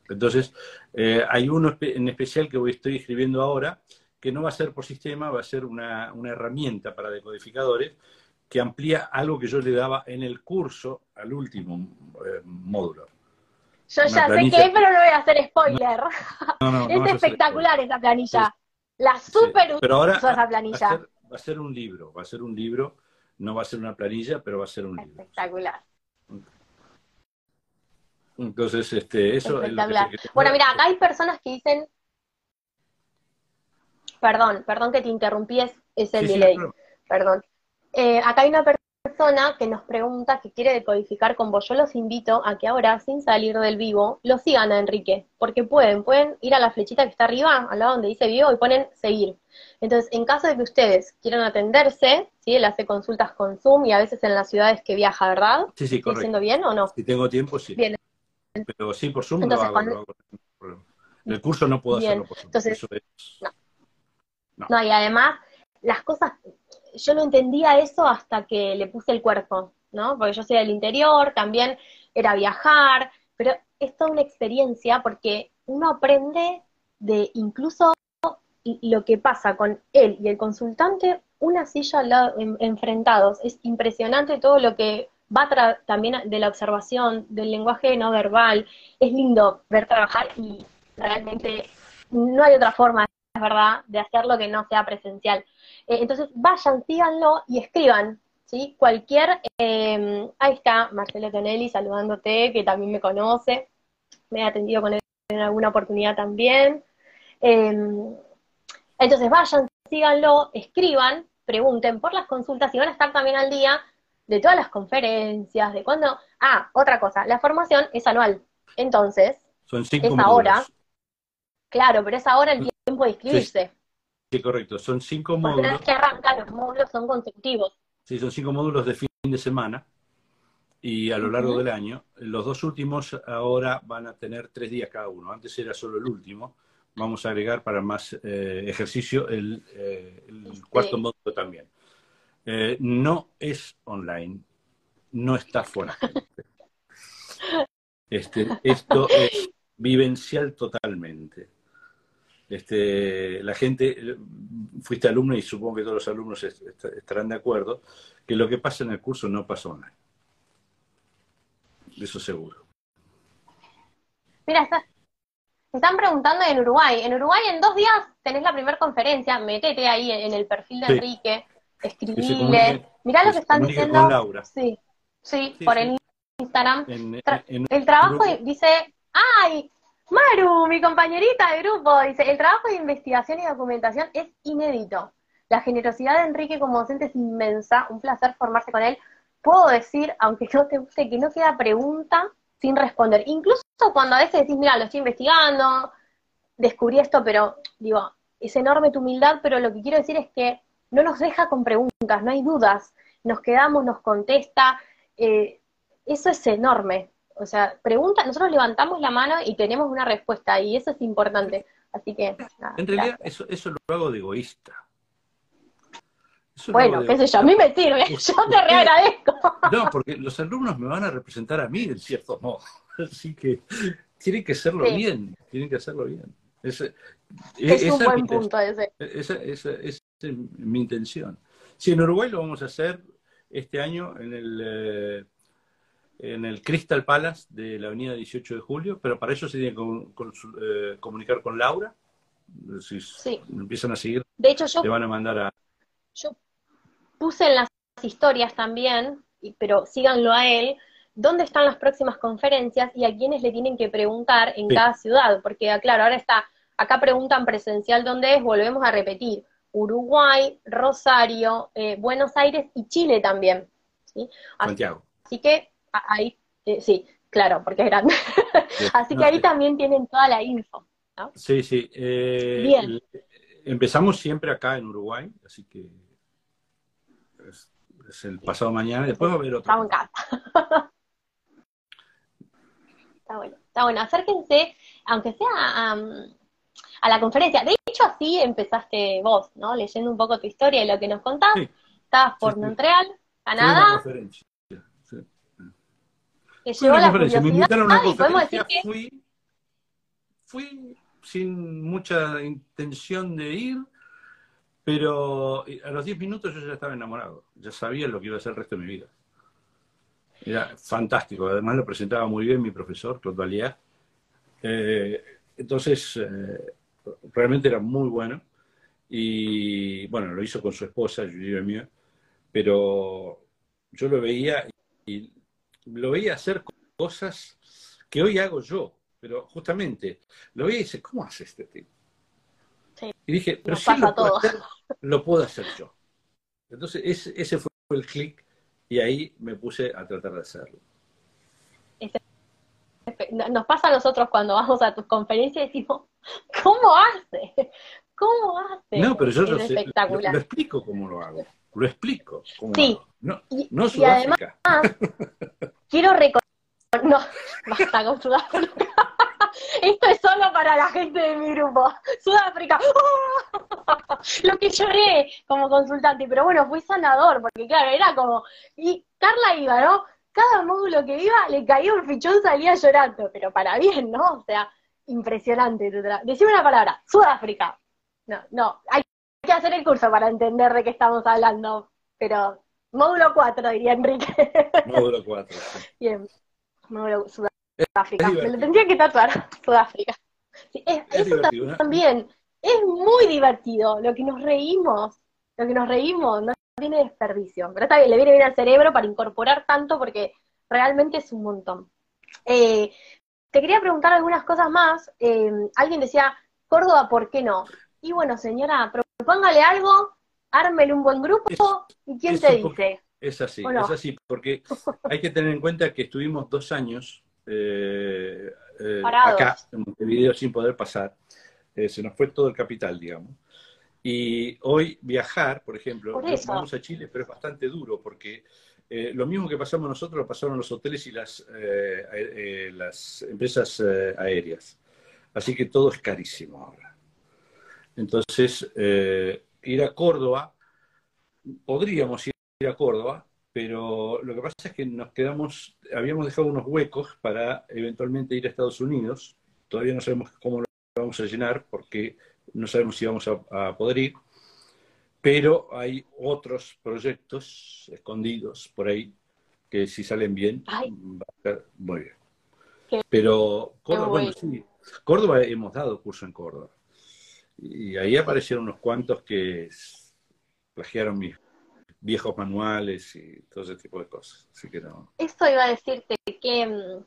entonces, hay uno en especial que estoy escribiendo ahora, que no va a ser por sistema, va a ser una, herramienta para decodificadores que amplía algo que yo le daba en el curso al último eh, módulo. Yo ya sé qué, pero no voy a hacer spoiler. es espectacular esa planilla. La super pero ahora esa planilla. Va a, ser, un libro, va a ser un libro, no va a ser una planilla, pero va a ser un libro. Espectacular. Entonces, este, eso es lo que Bueno, mira, acá hay personas que dicen Perdón, perdón que te interrumpí, es, el delay. Perdón. Eh, acá hay una persona que nos pregunta que quiere decodificar con vos. Yo los invito a que ahora, sin salir del vivo, lo sigan a Enrique, porque pueden, pueden ir a la flechita que está arriba, al lado donde dice vivo, y ponen seguir. Entonces, en caso de que ustedes quieran atenderse, ¿sí? Él hace consultas con Zoom y a veces en las ciudades que viaja, ¿verdad? Sí, sí, correcto. haciendo bien o no? Si tengo tiempo, sí. Bien. Pero sí, por Zoom lo hago, El curso no puedo hacerlo por Zoom. Entonces, no. No. y además, las cosas, yo no entendía eso hasta que le puse el cuerpo, ¿no? Porque yo soy del interior, también era viajar, pero es toda una experiencia porque uno aprende de incluso lo que pasa con él y el consultante, una silla al lado, enfrentados. Es impresionante todo lo que va también de la observación, del lenguaje no verbal. Es lindo ver trabajar y realmente no hay otra forma ¿verdad?, de hacerlo que no sea presencial. Eh, entonces, vayan, síganlo y escriban, ¿sí? Cualquier, em, ahí está Marcelo Tonelli saludándote, que también me conoce, me ha atendido con él en alguna oportunidad también. Em, entonces, vayan, síganlo, escriban, pregunten por las consultas y van a estar también al día de todas las conferencias, de cuando... Ah, otra cosa, la formación es anual. Entonces, Son cinco es ahora. Claro, pero es ahora el tiempo de inscribirse. Sí, correcto. Son cinco módulos. que arrancar, los módulos son consecutivos. Sí, son cinco módulos de fin de semana y a lo largo del año. Los dos últimos ahora van a tener tres días cada uno. Antes era solo el último. Vamos a agregar para más eh, ejercicio el, eh, cuarto módulo también. Eh, no es online, no está fuera. Este, esto es vivencial totalmente. Este, la gente, fuiste alumno y supongo que todos los alumnos estarán de acuerdo, que lo que pasa en el curso no pasa online. Eso seguro. Mira, están preguntando en Uruguay. En Uruguay en dos días tenés la primera conferencia, metete ahí en, el perfil de Enrique, escribile. Mirá lo que están diciendo. Laura. Sí, sí, por el Instagram. el trabajo dice, ¡ay! Maru, mi compañerita de grupo, dice, el trabajo de investigación y documentación es inédito. La generosidad de Enrique como docente es inmensa, un placer formarse con él. Puedo decir, aunque no te guste, que no queda pregunta sin responder. Incluso cuando a veces decís, mira, lo estoy investigando, descubrí esto, pero digo, es enorme tu humildad, pero lo que quiero decir es que no nos deja con preguntas, no hay dudas, nos quedamos, nos contesta, eh, eso es enorme. O sea, pregunta, nosotros levantamos la mano y tenemos una respuesta, y eso es importante. Así que, En realidad, eso, eso lo hago de egoísta. bueno, qué sé yo, a mí me sirve, yo te reagradezco. No, porque los alumnos me van a representar a mí, en cierto modo. Así que tienen que hacerlo bien, tienen que hacerlo bien. es un buen punto ese. Esa, es mi intención. Si en Uruguay lo vamos a hacer este año en el eh, en el Crystal Palace de la avenida 18 de julio, pero para eso se tiene que eh, comunicar con Laura. Si empiezan a seguir, de hecho, yo, le van a mandar a... Yo puse en las historias también, pero síganlo a él, dónde están las próximas conferencias y a quiénes le tienen que preguntar en cada ciudad, porque ah, claro, ahora está, acá preguntan presencial dónde es, volvemos a repetir, Uruguay, Rosario, eh, Buenos Aires y Chile también. ¿sí? Santiago. Así que ahí, eh, sí, claro, porque es grande. Así que ahí también tienen toda la info. Sí, sí. Eh, Bien. Empezamos siempre acá en Uruguay, así que es, el pasado mañana, después va a haber otro. Estamos en casa. está bueno, está bueno. Acérquense, aunque sea a la conferencia. De hecho, así empezaste vos, ¿no? Leyendo un poco tu historia y lo que nos contás. Estabas por Montreal, Canadá. Que llevó la curiosidad. Me invitaron a una conferencia, fui, fui sin mucha intención de ir, pero a los 10 minutos yo ya estaba enamorado, ya sabía lo que iba a ser el resto de mi vida. Era fantástico, además lo presentaba muy bien mi profesor, Claude Valier. Eh, entonces, eh, realmente era muy bueno. Y bueno, lo hizo con su esposa, Julie mío, pero yo lo veía y lo veía hacer cosas que hoy hago yo. Pero justamente lo vi y dice, ¿cómo hace este tipo? Y dije, pero si lo puedo, hacer, lo puedo hacer yo. Entonces ese, fue el clic y ahí me puse a tratar de hacerlo. Nos pasa a nosotros cuando vamos a tus conferencias y decimos, ¿cómo hace? ¿Cómo hace? No, pero yo lo, lo, explico cómo lo hago. Lo explico. Cómo sí. No, no Sudáfrica. Y además, quiero recordar. No, basta con Sudáfrica. Esto es solo para la gente de mi grupo. Sudáfrica. Lo que lloré como consultante, pero bueno, fue sanador, porque claro, era como. Y Carla iba, ¿no? Cada módulo que iba le caía un fichón, salía llorando, pero para bien, ¿no? O sea, impresionante. Decime una palabra, Sudáfrica. No, no, hay que hacer el curso para entender de qué estamos hablando, pero módulo 4, diría Enrique. Módulo 4. Bien, módulo Sudáfrica. Me lo tendría que tatuar, Sudáfrica. eso también es muy divertido. Lo que nos reímos, lo que nos reímos no tiene desperdicio. Pero está bien, le viene bien al cerebro para incorporar tanto porque realmente es un montón. Eh, te quería preguntar algunas cosas más. Eh, alguien decía, Córdoba, ¿por qué no? Y bueno, señora, propóngale algo, ármele un buen grupo, ¿y quién te dice? Es así, es así, porque hay que tener en cuenta que estuvimos dos años eh, eh, acá en Montevideo sin poder pasar. Eh, se nos fue todo el capital, digamos. Y hoy viajar, por ejemplo, vamos a Chile, pero es bastante duro porque lo mismo que pasamos nosotros lo pasaron los hoteles y las, las empresas aéreas. Así que todo es carísimo ahora. Entonces, ir a Córdoba, podríamos ir a Córdoba, pero lo que pasa es que nos quedamos, habíamos dejado unos huecos para eventualmente ir a Estados Unidos. Todavía no sabemos cómo lo vamos a llenar porque no sabemos si vamos a, poder ir. Pero hay otros proyectos escondidos por ahí que si salen bien, va a ser muy bien. Pero Córdoba, bueno, sí, Córdoba hemos dado curso en Córdoba. Y ahí aparecieron unos cuantos que plagiaron mis viejos manuales y todo ese tipo de cosas. Así que no. Eso iba a decirte que, mm,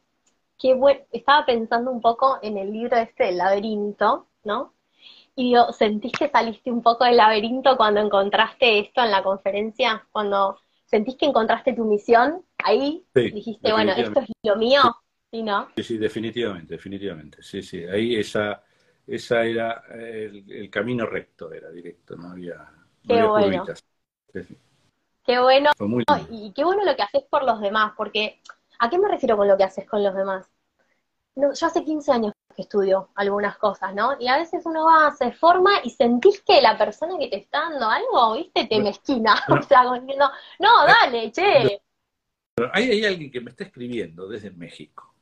que bueno, estaba pensando un poco en el libro este del laberinto, ¿no? Y yo, ¿sentís que saliste un poco del laberinto cuando encontraste esto en la conferencia? Cuando sentís que encontraste tu misión ahí, dijiste, bueno, esto es lo mío, ¿sí, no? Sí, sí, definitivamente, definitivamente. Sí, sí, ahí esa, esa era el, camino recto, era directo, no había, Qué bueno. Qué bueno. y qué bueno lo que haces por los demás, porque ¿a qué me refiero con lo que haces con los demás? No, yo hace 15 años que estudio algunas cosas, ¿no? Y a veces uno va, se forma y sentís que la persona que te está dando algo, viste, te mezquina. o sea, no, no, dale, che. Pero hay, alguien que me está escribiendo desde México.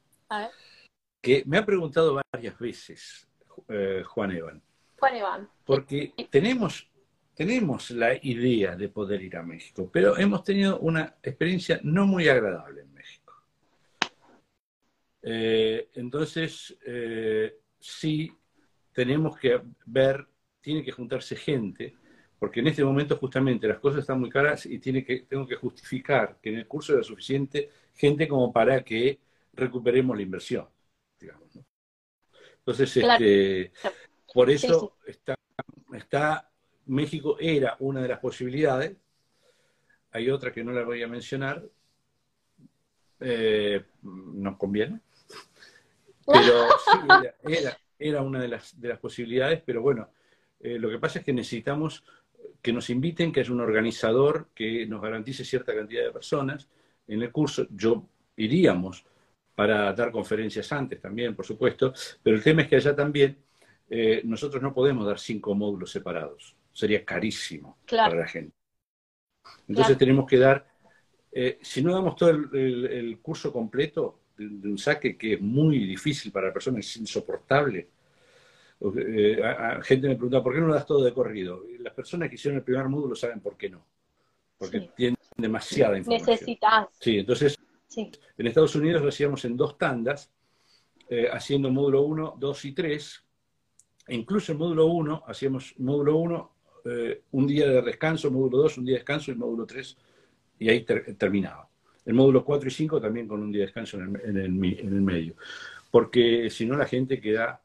Que me ha preguntado varias veces, eh, Juan Evan. Juan Evan. Porque tenemos tenemos la idea de poder ir a México, pero hemos tenido una experiencia no muy agradable en México. Eh, entonces, eh, sí tenemos que ver, tiene que juntarse gente porque en este momento justamente las cosas están muy caras y tiene que, tengo que justificar que en el curso era suficiente gente como para que recuperemos la inversión, digamos. Entonces, este, por eso Está, está, México era una de las posibilidades, hay otra que no la voy a mencionar, eh, nos conviene, pero sí, era, era, una de las, de las posibilidades, pero bueno, eh, lo que pasa es que necesitamos que nos inviten, que haya un organizador que nos garantice cierta cantidad de personas en el curso. Yo iríamos para dar conferencias antes también, por supuesto, pero el tema es que allá también eh, nosotros no podemos dar cinco módulos separados. Sería carísimo para la gente. Entonces tenemos que dar, eh, si no damos todo el, curso completo de, un saque que es muy difícil para la persona, es insoportable. Eh, gente me pregunta, ¿por qué no lo das todo de corrido? Las personas que hicieron el primer módulo saben por qué no. Porque tienen demasiada información. Necesitas. Sí, entonces en Estados Unidos lo hacíamos en dos tandas, haciendo módulo 1, 2 y 3, e incluso en módulo 1, hacíamos módulo 1, eh, un día de descanso, módulo 2, un día de descanso y módulo 3, y ahí terminaba. El módulo 4 y 5 también con un día de descanso en el, medio. Porque si no la gente queda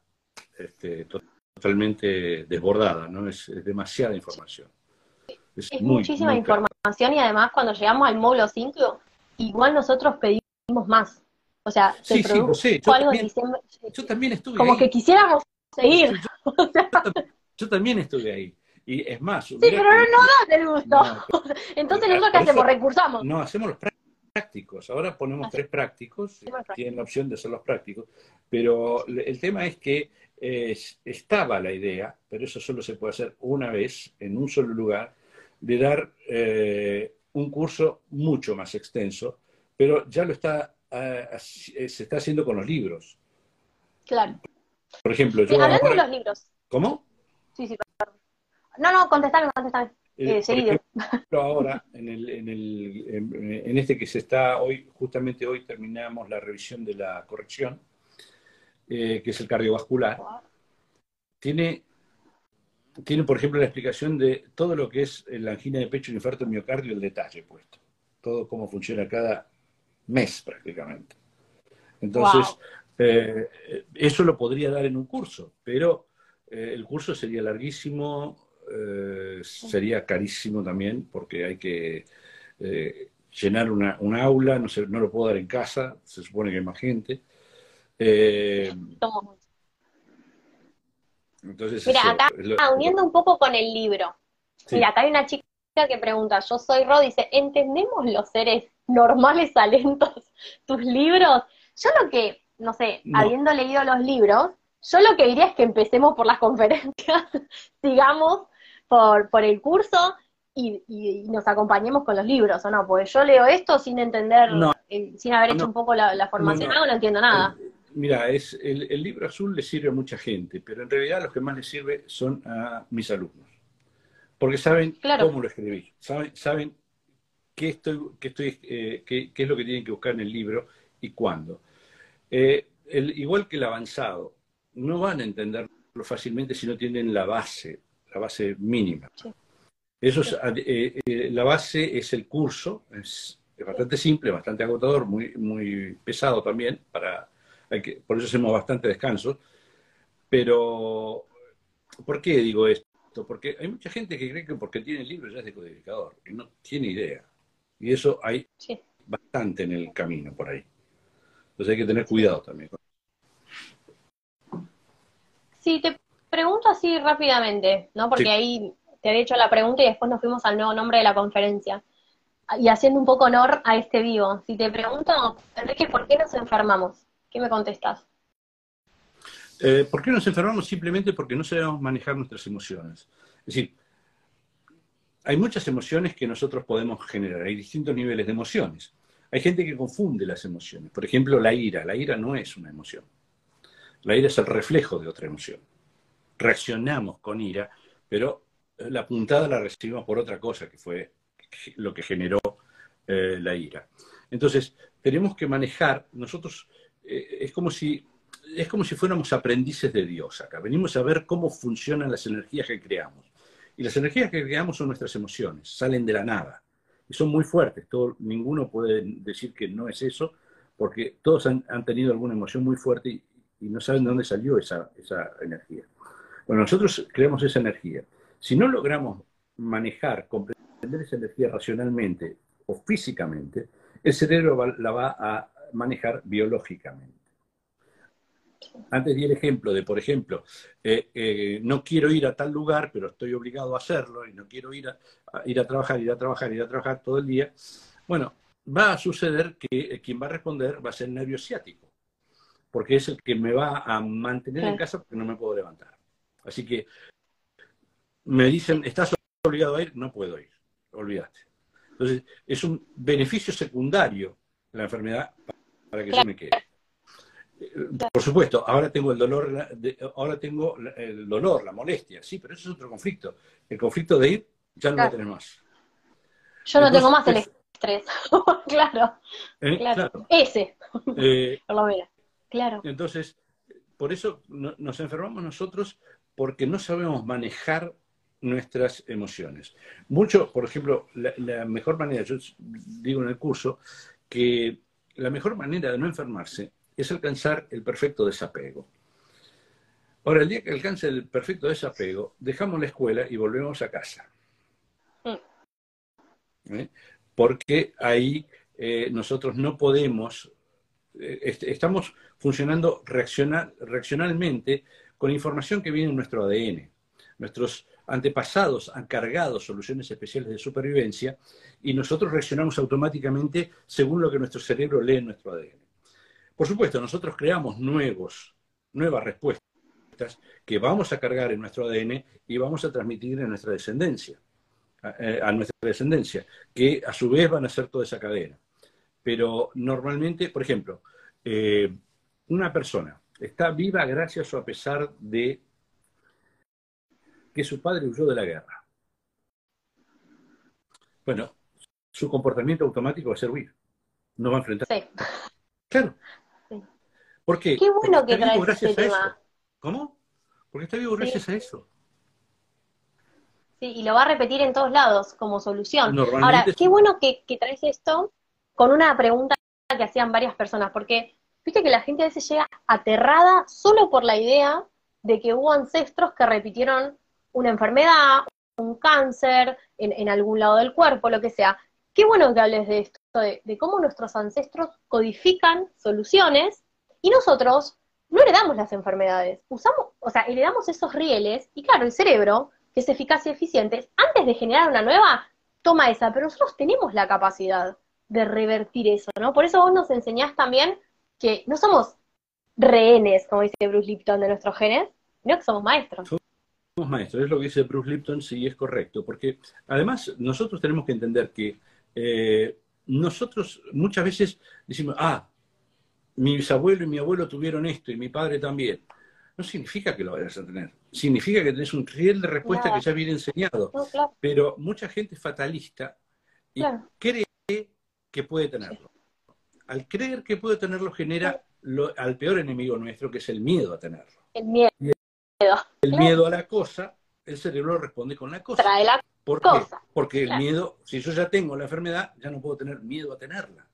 este, totalmente desbordada, ¿no? Es, demasiada información. Es, muchísima información y además cuando llegamos al módulo 5, igual nosotros pedimos más. O sea, se produjo algo en diciembre. Yo también estuve Como que quisiéramos seguir. Yo, también estuve ahí. Y es más. Sí, pero no, da el gusto. Entonces, nosotros que hacemos? Recursamos. No, hacemos los prácticos. Ahora ponemos tres prácticos. Tienen la opción de hacer los prácticos. Pero el tema es que estaba la idea, pero eso solo se puede hacer una vez, en un solo lugar, de dar eh, un curso mucho más extenso, pero ya lo está, eh, se está haciendo con los libros. Claro. Por ejemplo, yo. hablando de los libros. ¿Cómo? Sí, sí, perdón. No, no, contestame, contestame. Eh, eh ahora, en, el, en, el, en, este que se está hoy, justamente hoy terminamos la revisión de la corrección, eh, que es el cardiovascular. Tiene, tiene, por ejemplo, la explicación de todo lo que es la angina de pecho, el infarto de miocardio, el detalle puesto. Todo cómo funciona cada mes prácticamente. Entonces, eh, eso lo podría dar en un curso, pero eh, el curso sería larguísimo, eh, sería carísimo también, porque hay que llenar una, un aula, no, no lo puedo dar en casa, se supone que hay más gente. Entonces, Mira, acá, uniendo un poco con el libro. Mira, acá hay una chica que pregunta, yo soy Rod, dice, ¿entendemos los seres normales talentos tus libros? Yo lo que no sé, habiendo leído los libros, yo lo que diría es que empecemos por las conferencias, sigamos por, por el curso y, nos acompañemos con los libros, ¿o no? Porque yo leo esto sin entender, eh, sin haber hecho un poco la, formación, no, no, entiendo nada. Eh, mira, es, el, libro azul le sirve a mucha gente, pero en realidad los que más le sirve son a mis alumnos. Porque saben cómo lo escribí, saben, saben qué, estoy, qué, estoy, eh, qué, qué es lo que tienen que buscar en el libro y cuándo. Eh, igual que el avanzado, no van a entenderlo fácilmente si no tienen la base, la base mínima. Eso eh, eh, la base es el curso, es, bastante simple, bastante agotador, muy, muy pesado también, para, que, por eso hacemos bastante descanso. Pero, ¿por qué digo esto? Porque hay mucha gente que cree que porque tiene el libro ya es decodificador, y no tiene idea. Y eso hay bastante en el camino por ahí. Entonces hay que tener cuidado también. Sí, te pregunto así rápidamente, ¿no? Porque ahí te había hecho la pregunta y después nos fuimos al nuevo nombre de la conferencia. Y haciendo un poco honor a este vivo. Si te pregunto, Enrique, ¿por qué nos enfermamos? ¿Qué me contestas? Eh, ¿Por qué nos enfermamos? Simplemente porque no sabemos manejar nuestras emociones. Es decir, hay muchas emociones que nosotros podemos generar, hay distintos niveles de emociones. Hay gente que confunde las emociones. Por ejemplo, la ira. La ira no es una emoción. La ira es el reflejo de otra emoción. Reaccionamos con ira, pero la puntada la recibimos por otra cosa, que fue lo que generó eh, la ira. Entonces, tenemos que manejar, nosotros, eh, es, como si, es como si fuéramos aprendices de Dios acá. Venimos a ver cómo funcionan las energías que creamos. Y las energías que creamos son nuestras emociones, salen de la nada. Y son muy fuertes. Todo, ninguno puede decir que no es eso, porque todos han, tenido alguna emoción muy fuerte y, no saben de dónde salió esa, esa energía. Bueno, nosotros creamos esa energía. Si no logramos manejar, comprender esa energía racionalmente o físicamente, el cerebro la va a manejar biológicamente. Antes di el ejemplo de, por ejemplo, eh, eh, no quiero ir a tal lugar, pero estoy obligado a hacerlo y no quiero ir a, ir a trabajar, ir a trabajar, ir a trabajar todo el día. Bueno, va a suceder que eh, quien va a responder va a ser el nervio ciático, porque es el que me va a mantener en casa porque no me puedo levantar. Así que me dicen, ¿estás obligado a ir? No puedo ir, olvídate. Entonces, es un beneficio secundario la enfermedad para que yo me quede. Por supuesto, ahora tengo el dolor, ahora tengo el dolor, la molestia, sí, pero eso es otro conflicto. El conflicto de ir ya no lo tenemos más. Yo no tengo más el estrés, claro, ¿Eh? claro, Ese, eh, por lo menos, claro. Entonces, por eso nos enfermamos nosotros porque no sabemos manejar nuestras emociones. Mucho, por ejemplo, la, mejor manera, yo digo en el curso, que la mejor manera de no enfermarse es alcanzar el perfecto desapego. Ahora, el día que alcance el perfecto desapego, dejamos la escuela y volvemos a casa. Mm. ¿Eh? Porque ahí eh, nosotros no podemos, eh, estamos funcionando reaccionalmente con información que viene en nuestro ADN. Nuestros antepasados han cargado soluciones especiales de supervivencia y nosotros reaccionamos automáticamente según lo que nuestro cerebro lee en nuestro ADN. Por supuesto, nosotros creamos nuevos, nuevas respuestas que vamos a cargar en nuestro ADN y vamos a transmitir en nuestra descendencia, a, eh, nuestra descendencia, que a su vez van a ser toda esa cadena. Pero normalmente, por ejemplo, eh, una persona está viva gracias o a pesar de que su padre huyó de la guerra. Bueno, su comportamiento automático va a ser huir. No va a enfrentar. Sí. Claro. ¿Por qué? Qué bueno que traes gracias a Eso. ¿Cómo? Porque está vivo gracias a eso. Sí, y lo va a repetir en todos lados como solución. Ahora, qué bueno que, que traes esto con una pregunta que hacían varias personas, porque Viste que la gente a veces llega aterrada solo por la idea de que hubo ancestros que repitieron una enfermedad, un cáncer en, algún lado del cuerpo, lo que sea. Qué bueno que hables de esto, de, de cómo nuestros ancestros codifican soluciones y nosotros no heredamos las enfermedades, usamos, o sea, heredamos esos rieles y claro, el cerebro, que es eficaz y eficiente, antes de generar una nueva, toma esa, pero nosotros tenemos la capacidad de revertir eso, ¿no? Por eso vos nos enseñás también que no somos rehenes, como dice Bruce Lipton, de nuestros genes, sino que somos maestros. Maestros, es lo que dice Bruce Lipton, sí es correcto, porque además nosotros tenemos que entender que eh, nosotros muchas veces decimos, ah, mi bisabuelo y mi abuelo tuvieron esto y mi padre también. No significa que lo vayas a tener. Significa que tenés un riel de respuesta que ya viene enseñado. Pero mucha gente es fatalista y cree que puede tenerlo al creer que puede tenerlo, genera al peor enemigo nuestro, que es el miedo a tenerlo. El miedo. El miedo a la cosa, el cerebro responde con la cosa. Trae la ¿Por cosa. Qué? Porque el miedo, si yo ya tengo la enfermedad, ya no puedo tener miedo a tenerla.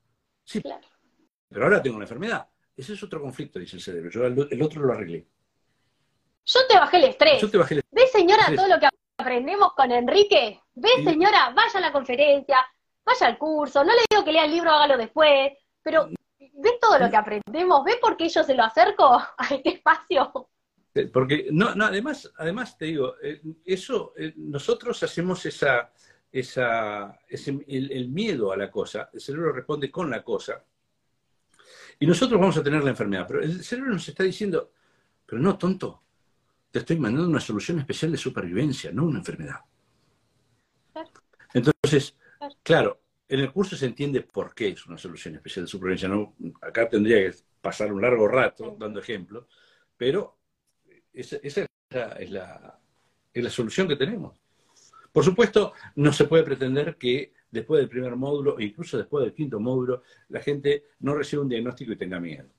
Sí, claro. pero ahora tengo la enfermedad. Ese es otro conflicto, dice el cerebro. Yo el, otro lo arreglé. Yo te bajé el estrés. Yo te bajé el ¿Ves, señora, todo lo que aprendemos con Enrique? ¿Ves, señora? Vaya a la conferencia, vaya al curso. No le digo que lea el libro, hágalo después. Pero ve todo lo que aprendemos, ve por qué yo se lo acerco a este espacio. Porque, no, no además, además te digo, eh, eso, eh, nosotros hacemos esa, esa, ese, el, miedo a la cosa, el cerebro responde con la cosa, y nosotros vamos a tener la enfermedad, pero el cerebro nos está diciendo, pero no, tonto, te estoy mandando una solución especial de supervivencia, no una enfermedad. Entonces, claro, en el curso se entiende por qué es una solución especial de supervivencia. ¿no? Acá tendría que pasar un largo rato dando ejemplos, pero esa, es, la, es, la, solución que tenemos. Por supuesto, no se puede pretender que después del primer módulo, e incluso después del quinto módulo, la gente no reciba un diagnóstico y tenga miedo.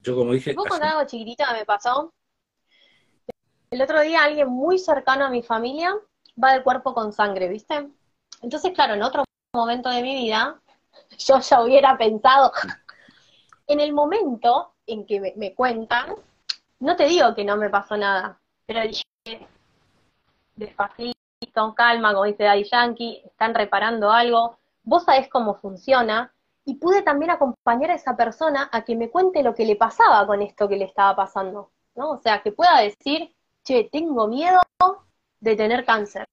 Yo, como dije. ¿Vos algo chiquitito me pasó? el otro día alguien muy cercano a mi familia va del cuerpo con sangre, ¿viste? Entonces, claro, en otro momento de mi vida, yo ya hubiera pensado, en el momento en que me, cuentan, no te digo que no me pasó nada, pero dije, despacito, calma, como dice Daddy Yankee, están reparando algo, vos sabés cómo funciona, y pude también acompañar a esa persona a que me cuente lo que le pasaba con esto que le estaba pasando, ¿no? O sea, que pueda decir, che, tengo miedo de tener cáncer,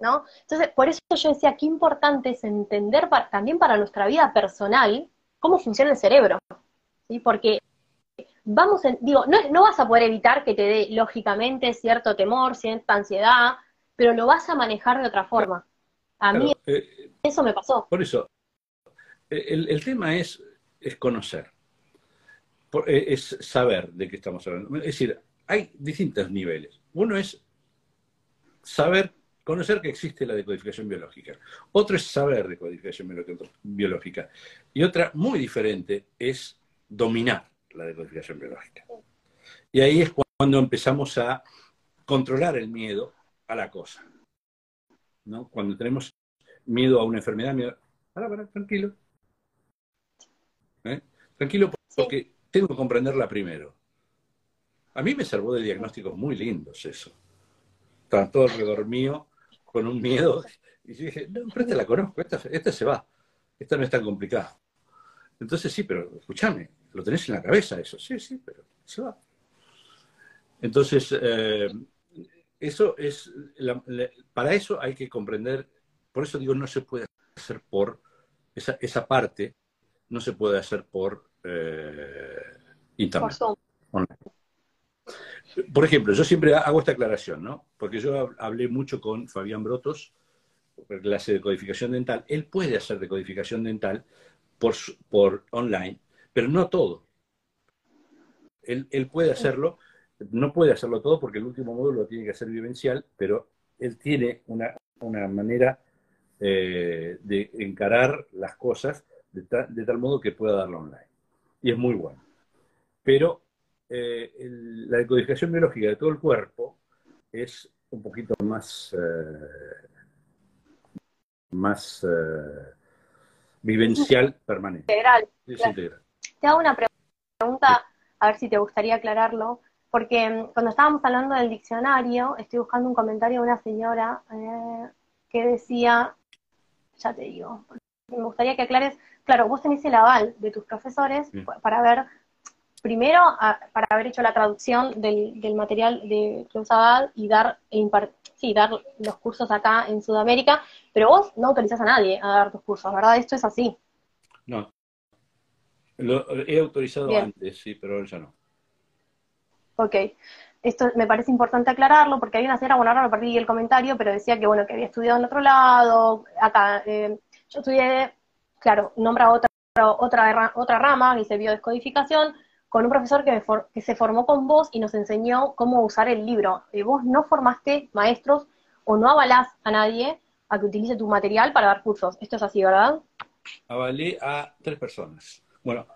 ¿no? Entonces, por eso yo decía, qué importante es entender también para nuestra vida personal cómo funciona el cerebro, ¿sí? Porque vamos, en, digo, no, no vas a poder evitar que te dé, lógicamente, cierto temor, cierta ansiedad, pero lo vas a manejar de otra forma. A mí eh, eso me pasó. Por eso, el, el tema es, es conocer, eh, es saber de qué estamos hablando. Es decir, hay distintos niveles. Uno es saber, conocer que existe la decodificación biológica. Otro es saber decodificación biológica. Y otra muy diferente es dominar la decodificación biológica. Y ahí es cuando empezamos a controlar el miedo a la cosa. ¿no? Cuando tenemos miedo a una enfermedad, miedo, para, para, tranquilo. ¿Eh? Tranquilo porque tengo que comprenderla primero. A mí me salvó de diagnósticos muy lindos eso. Estaban todos alrededor mío con un miedo. Y yo dije, no, pero esta la conozco, esta, esta se va. Esta no es tan complicada. Entonces sí, pero escúchame, lo tenés en la cabeza eso. Sí, sí, pero se va. Entonces, eh, eso es, para eso hay que comprender, por eso digo, no se puede hacer por, esa, esa parte no se puede hacer por eh, internet. Por ejemplo, yo siempre hago esta aclaración, ¿no? Porque yo hablé mucho con Fabián Brotos, clase de codificación dental. Él puede hacer decodificación dental por, por online, pero no todo. Él, él, puede hacerlo, no puede hacerlo todo porque el último módulo tiene que hacer vivencial, pero él tiene una, una manera eh, de encarar las cosas de, de, tal modo que pueda darlo online. Y es muy bueno. Pero eh, el, la decodificación biológica de todo el cuerpo es un poquito más, eh, más vivencial permanente. Integral. Te hago una pregunta, a ver si te gustaría aclararlo, porque mm, cuando estábamos hablando del diccionario, estoy buscando un comentario de una señora eh, que decía, ya te digo, me gustaría que aclares, claro, vos tenés el aval de tus profesores para ver primero para haber hecho la traducción del, material de Cruz Abad y dar, e sí, dar los cursos acá en Sudamérica, pero vos no autorizás a nadie a dar tus cursos, ¿verdad? Esto es así. No. Lo he autorizado antes, sí, pero ya no. Ok. Esto me parece importante aclararlo porque hay una señora, bueno, ahora no perdí el comentario, pero decía que, bueno, que había estudiado en otro lado, acá, eh, yo estudié, claro, nombra otra, otra, otra rama, dice biodescodificación, con un profesor que, que, se formó con vos y nos enseñó cómo usar el libro. Y vos no formaste maestros o no avalás a nadie a que utilice tu material para dar cursos. Esto es así, ¿verdad? Avalé a tres personas. Bueno,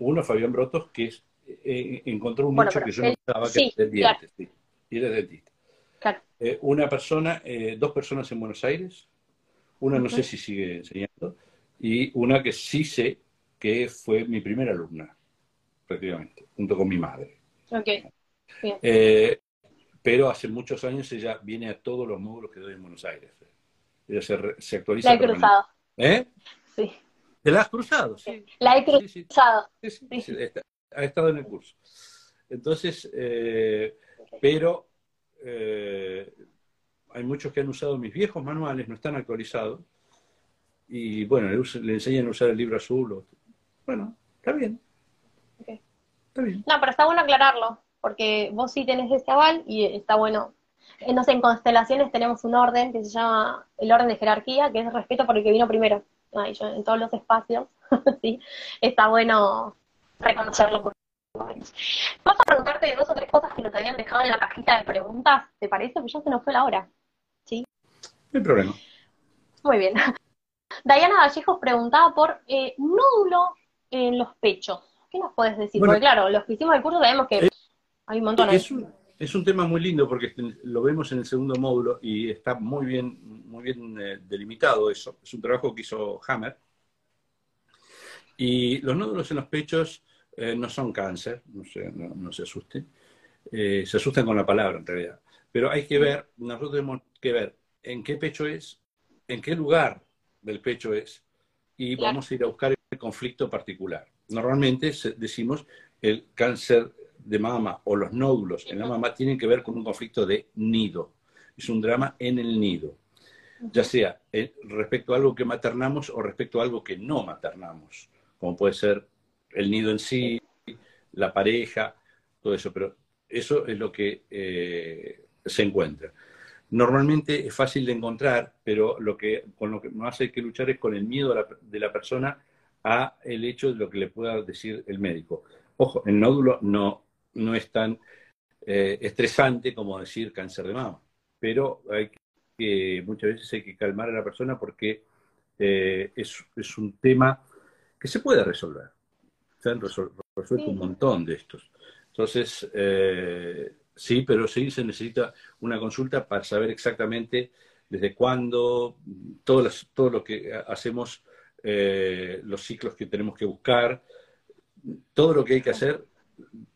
uno, Fabián Brotos, que es, eh, encontró un nicho que yo no estaba, que sí, diente, sí, y era dentista. Claro. Eh, una persona, eh, dos personas en Buenos Aires, una no sé si sigue enseñando, y una que sí sé que fue mi primera alumna prácticamente, junto con mi madre. Eh, pero hace muchos años ella viene a todos los módulos que doy en Buenos Aires. Ella se, actualiza. La he cruzado. ¿Eh? Sí. ¿Te la has cruzado? Sí. La he cruzado. Sí, ha estado en el curso. Entonces, eh, pero eh, hay muchos que han usado mis viejos manuales, no están actualizados. Y bueno, le, enseñan a usar el libro azul. bueno, está bien. No, pero está bueno aclararlo, porque vos sí tenés ese aval y está bueno. Eh, no sé, en constelaciones tenemos un orden que se llama el orden de jerarquía, que es respeto por el que vino primero. En todos los espacios, sí, está bueno reconocerlo. Por Vamos a preguntarte dos o tres cosas que nos habían dejado en la cajita de preguntas, ¿te parece? Pues ya se nos fue la hora. ¿Sí? No hay problema. Muy bien. Diana Vallejos preguntaba por eh, nódulo en los pechos. ¿Qué nos puedes decir? Porque claro, los que hicimos el curso sabemos que hay un montón. Es un, Es un tema muy lindo porque lo vemos en el segundo módulo y está muy bien, muy bien eh, delimitado eso. Es un trabajo que hizo Hammer. Y los nódulos en los pechos eh, no son cáncer, no se, no, se asusten. Eh, se asustan con la palabra en realidad. Pero hay que ver, nosotros tenemos que ver en qué pecho es, en qué lugar del pecho es, y vamos a ir a buscar el conflicto particular. Normalmente decimos el cáncer de mama o los nódulos en la mama tienen que ver con un conflicto de nido. Es un drama en el nido, ya sea eh, respecto a algo que maternamos o respecto a algo que no maternamos, como puede ser el nido en sí, la pareja, todo eso, pero eso es lo que eh, se encuentra. Normalmente es fácil de encontrar, pero lo que, con lo que más hay que luchar es con el miedo de la persona a el hecho de lo que le pueda decir el médico. Ojo, el nódulo no, no es tan eh, estresante como decir cáncer de mama, pero hay que, muchas veces hay que calmar a la persona porque eh, es, un tema que se puede resolver. Se han resuelto un montón de estos. Entonces, eh, Sí, pero sí se necesita una consulta para saber exactamente desde cuándo, todo, todo lo que hacemos, los ciclos que tenemos que buscar, todo lo que hay que hacer.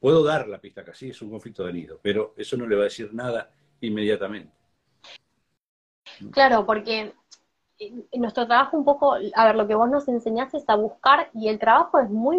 Puedo dar la pista casi, es un conflicto de nido, pero eso no le va a decir nada inmediatamente. Claro, porque nuestro trabajo un poco, a ver, lo que vos nos enseñaste es a buscar y el trabajo es muy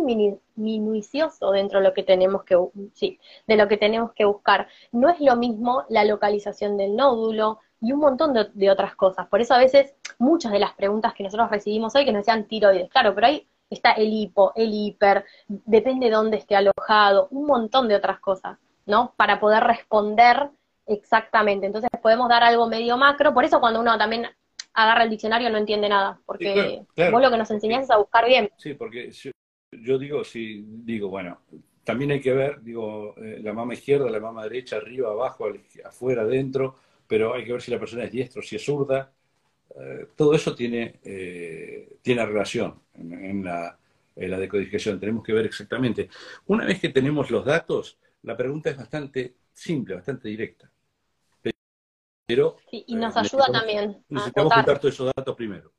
minucioso dentro de lo que tenemos que, sí, de lo que tenemos que buscar. No es lo mismo la localización del nódulo y un montón de, otras cosas. Por eso a veces muchas de las preguntas que nosotros recibimos hoy que nos decían tiroides, claro, pero ahí está el hipo, el hiper, depende de dónde esté alojado, un montón de otras cosas, ¿no? Para poder responder exactamente. Entonces podemos dar algo medio macro, por eso cuando uno también agarra el diccionario no entiende nada, porque vos lo que nos enseñás es a buscar bien. Sí, porque yo digo, sí, digo, bueno, también hay que ver, digo, eh, la mama izquierda, la mama derecha, arriba, abajo, afuera, adentro, pero hay que ver si la persona es diestro, si es zurda. Eh, todo eso tiene, eh, tiene relación en, la, en, la, decodificación. Tenemos que ver exactamente. Una vez que tenemos los datos, la pregunta es bastante simple, bastante directa y nos eh, ayuda también. Necesitamos a juntar todos esos datos primero.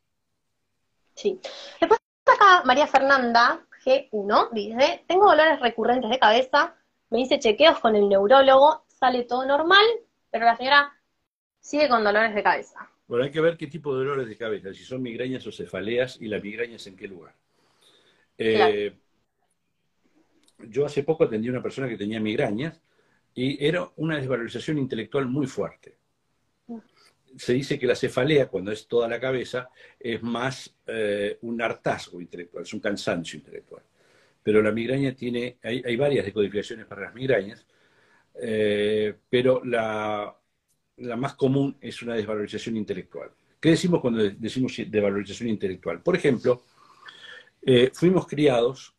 Sí. Después acá María Fernanda, G1, dice, tengo dolores recurrentes de cabeza, me dice chequeos con el neurólogo, sale todo normal, pero la señora sigue con dolores de cabeza. Bueno, hay que ver qué tipo de dolores de cabeza, si son migrañas o cefaleas y las migrañas en qué lugar. Eh, yo hace poco atendí a una persona que tenía migrañas y era una desvalorización intelectual muy fuerte se dice que la cefalea, cuando es toda la cabeza, es más eh, un hartazgo intelectual, es un cansancio intelectual. Pero la migraña tiene, hay, varias decodificaciones para las migrañas, eh, pero la, más común es una desvalorización intelectual. ¿Qué decimos cuando decimos desvalorización intelectual? Por ejemplo, eh, fuimos criados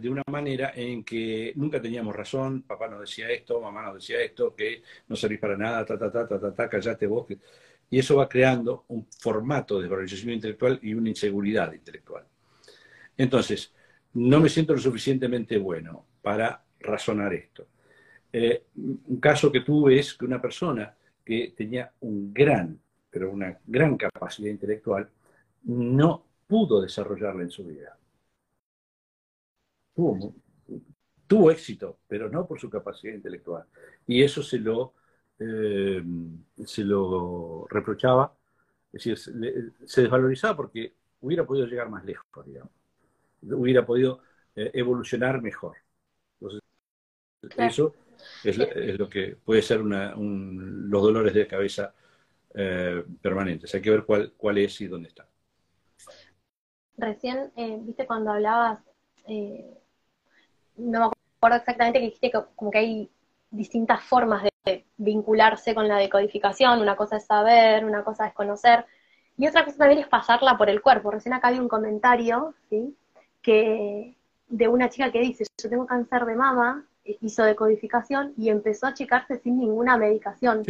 de una manera en que nunca teníamos razón, papá nos decía esto, mamá nos decía esto, que no servís para nada, ta, ta, ta, ta, ta, ta callate vos. Y eso va creando un formato de desvalorización intelectual y una inseguridad intelectual. Entonces, no me siento lo suficientemente bueno para razonar esto. Eh, un caso que tuve es que una persona que tenía un gran, pero una gran capacidad intelectual, no pudo desarrollarla en su vida tuvo, éxito, pero no por su capacidad intelectual. Y eso se lo, eh, se lo reprochaba, es decir, se, desvalorizaba porque hubiera podido llegar más lejos, digamos. Hubiera podido eh, evolucionar mejor. Entonces, eso es, lo que puede ser los dolores de cabeza eh, permanentes. Hay que ver cuál, cuál es y dónde está. Recién, viste, cuando hablabas no me acuerdo exactamente que dijiste que como que hay distintas formas de vincularse con la decodificación, una cosa es saber, una cosa es conocer, y otra cosa también es pasarla por el cuerpo. Recién acá hay un comentario, ¿sí? Que de una chica que dice, yo tengo cáncer de mama, eh, hizo decodificación y empezó a achicarse sin ninguna medicación.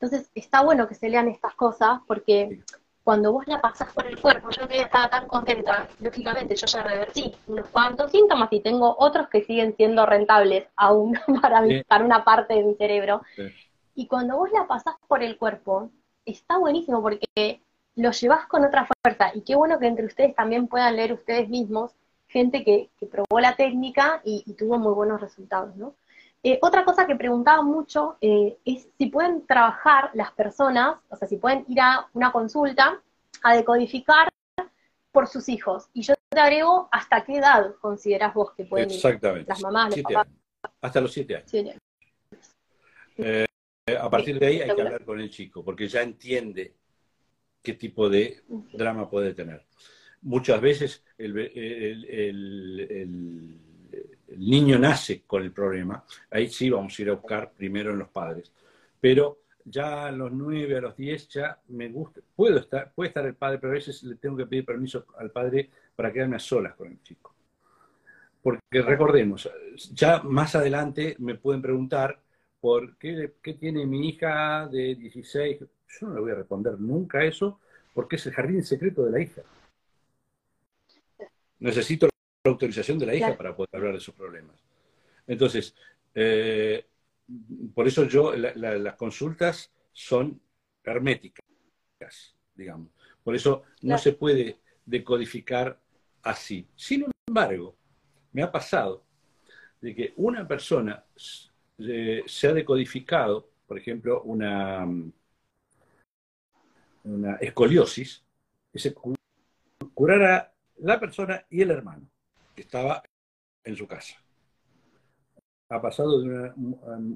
Entonces, está bueno que se lean estas cosas porque cuando vos la pasás por el cuerpo, yo que estaba tan contenta, lógicamente yo ya revertí unos cuantos síntomas y tengo otros que siguen siendo rentables aún para, para una parte de mi cerebro. Y cuando vos la pasás por el cuerpo, está buenísimo porque lo llevas con otra fuerza. Y qué bueno que entre ustedes también puedan leer ustedes mismos gente que, probó la técnica y, tuvo muy buenos resultados, ¿no? Eh, otra cosa que preguntaba mucho eh, es si pueden trabajar las personas, o sea, si pueden ir a una consulta a decodificar por sus hijos. Y yo te agrego, ¿hasta qué edad consideras vos que pueden Exactamente. las mamás, los papás? Hasta los siete años. Eh, a partir de ahí hay que hablar con el chico, porque ya entiende qué tipo de drama puede tener. Muchas veces el, niño nace con el problema, ahí sí vamos a ir a buscar primero en los padres, pero ya a los 9, a los 10 ya me gusta, puedo estar, puede estar el padre, pero a veces le tengo que pedir permiso al padre para quedarme a solas con el chico. Porque recordemos, ya más adelante me pueden preguntar por qué, qué tiene mi hija de 16, yo no le voy a responder nunca eso porque es el jardín secreto de la hija. Necesito la autorización de la hija para poder hablar de sus problemas. Entonces, eh, por eso yo, las consultas son herméticas, digamos. Por eso no se puede decodificar así. Sin embargo, me ha pasado de que una persona eh, se ha decodificado, por ejemplo, una, una escoliosis, que se curara la persona y el hermano, que estaba en su casa. Ha pasado de una,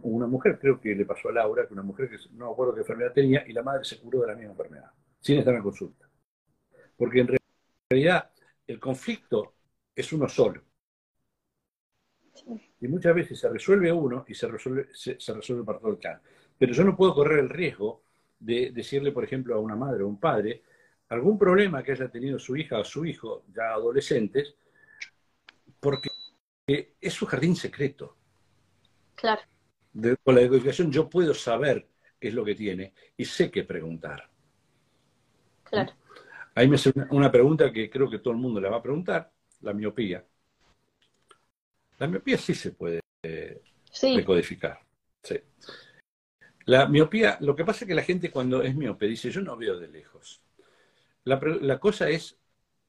una, mujer, creo que le pasó a Laura, que una mujer que no me acuerdo qué enfermedad tenía, y la madre se curó de la misma enfermedad, sin estar en consulta. Porque en realidad el conflicto es uno solo. Y muchas veces se resuelve uno y se resuelve, se, resuelve para todo el clan. Pero yo no puedo correr el riesgo de decirle, por ejemplo, a una madre o un padre, algún problema que haya tenido su hija o su hijo, ya adolescentes, porque es su jardín secreto. Claro. con la educación yo puedo saber qué es lo que tiene y sé qué preguntar. Claro. Ahí me hace una pregunta que creo que todo el mundo le va a preguntar, la miopía. La miopía sí se puede decodificar. Sí. La miopía, lo que pasa es que la gente cuando es miope dice, yo no veo de lejos. La, cosa es,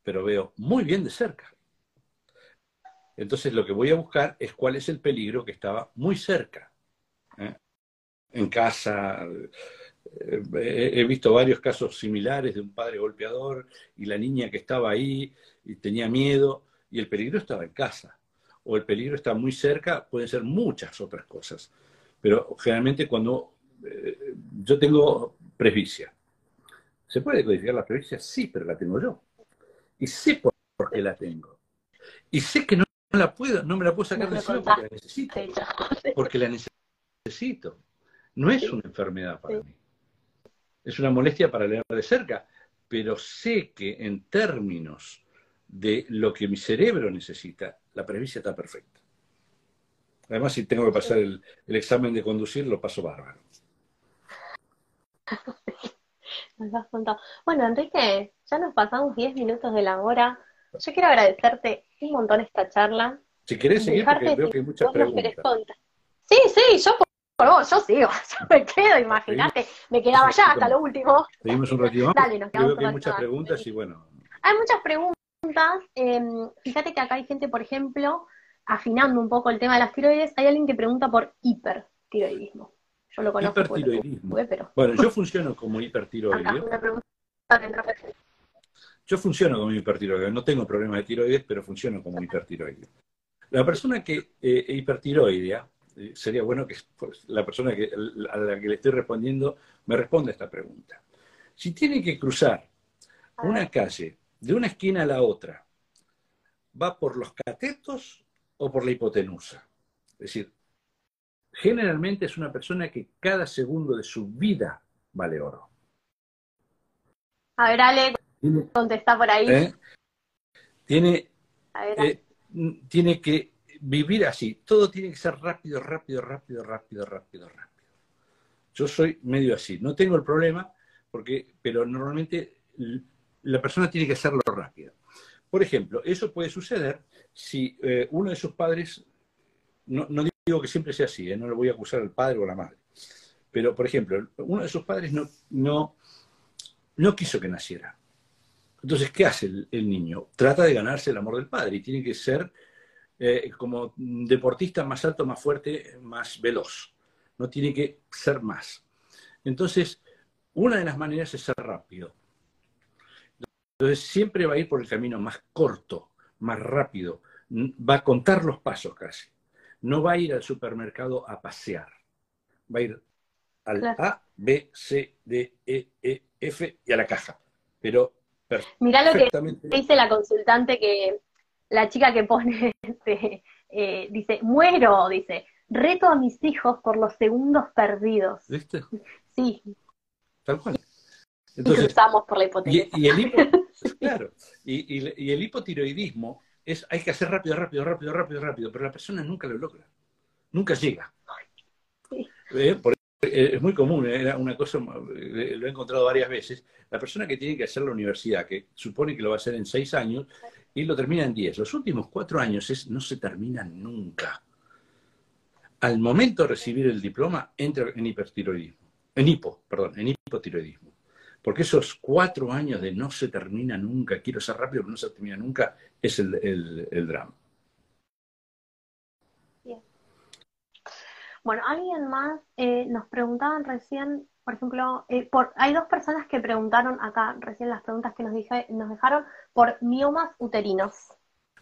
pero veo muy bien de cerca. Entonces lo que voy a buscar es cuál es el peligro que estaba muy cerca. ¿eh? En casa, eh, he visto varios casos similares de un padre golpeador y la niña que estaba ahí y tenía miedo y el peligro estaba en casa o el peligro está muy cerca, pueden ser muchas otras cosas. Pero generalmente cuando eh, yo tengo presbicia, ¿se puede codificar la presbicia? Sí, pero la tengo yo. Y sé por, qué la tengo. Y sé que no, la puedo, no me la puedo sacar de encima porque la necesito. Porque la necesito. No es una enfermedad para mí. Es una molestia para leer de cerca, pero sé que en términos de lo que mi cerebro necesita, la presbicia está perfecta. Además, si tengo que pasar el, examen de conducir, lo paso bárbaro. Nos has contado. Bueno, Enrique, ya nos pasamos 10 minutos de la hora. Yo quiero agradecerte un montón esta charla. Si querés seguir, porque veo que hay muchas preguntas. Sí, sí, yo por, vos, yo sigo, yo me quedo, imagínate, me quedaba ya hasta lo último. Seguimos un ratito más. Dale, nos quedamos veo que hay muchas preguntas y bueno. Hay muchas preguntas Em, fíjate que acá hay gente, por ejemplo, afinando un poco el tema de las tiroides, hay alguien que pregunta por hipertiroidismo. Yo lo conozco. Hipertiroidismo. Bueno, yo funciono como hipertiroideo. Yo funciono como hipertiroideo. No tengo problemas de tiroides, pero funciono como hipertiroideo. La persona que eh, hipertiroidea, eh, sería bueno que pues, la persona que, a la que le estoy respondiendo me responda esta pregunta. Si tiene que cruzar una calle de una esquina a la otra, ¿va por los catetos o por la hipotenusa? Es decir, generalmente es una persona que cada segundo de su vida vale oro. A ver, Ale, contesta por ahí. ¿Eh? Tiene, eh, tiene que vivir así. Todo tiene que ser rápido, rápido, rápido, rápido, rápido, rápido. Yo soy medio así. No tengo el problema, porque, pero normalmente la persona tiene que hacerlo rápido. Por ejemplo, eso puede suceder si eh, uno de sus padres, no, digo que siempre sea así, no le voy a acusar al padre o a la madre, pero por ejemplo, uno de sus padres no, no, no quiso que naciera. Entonces, ¿qué hace el, niño? Trata de ganarse el amor del padre y tiene que ser eh, como deportista más alto, más fuerte, más veloz. No tiene que ser más. Entonces, una de las maneras es ser rápido. Entonces, siempre va a ir por el camino más corto, más rápido. Va a contar los pasos casi. No va a ir al supermercado a pasear. Va a ir al A, B, C, D, E, E, F y a la caja. Pero Mirá lo que dice la consultante que la chica que pone, este, eh, dice, muero, dice, reto a mis hijos por los segundos perdidos. ¿Viste? Sí. Tal cual. Entonces, por la hipoteca. Y, el claro, y, el hipotiroidismo es, hay que hacer rápido, rápido, rápido, rápido, rápido, pero la persona nunca lo logra, nunca llega. ¿Eh? es muy común, ¿eh? era una cosa, lo he encontrado varias veces, la persona que tiene que hacer la universidad, que supone que lo va a hacer en seis años, y lo termina en diez. Los últimos cuatro años es, no se terminan nunca. Al momento de recibir el diploma, entra en hipertiroidismo. En hipo, perdón, en hipotiroidismo. Porque esos cuatro años de no se termina nunca, quiero ser rápido, pero no se termina nunca, es el, el drama. Bueno, alguien más eh, nos preguntaban recién, por ejemplo, eh, por, hay dos personas que preguntaron acá recién las preguntas que nos, dije, nos dejaron por miomas uterinos.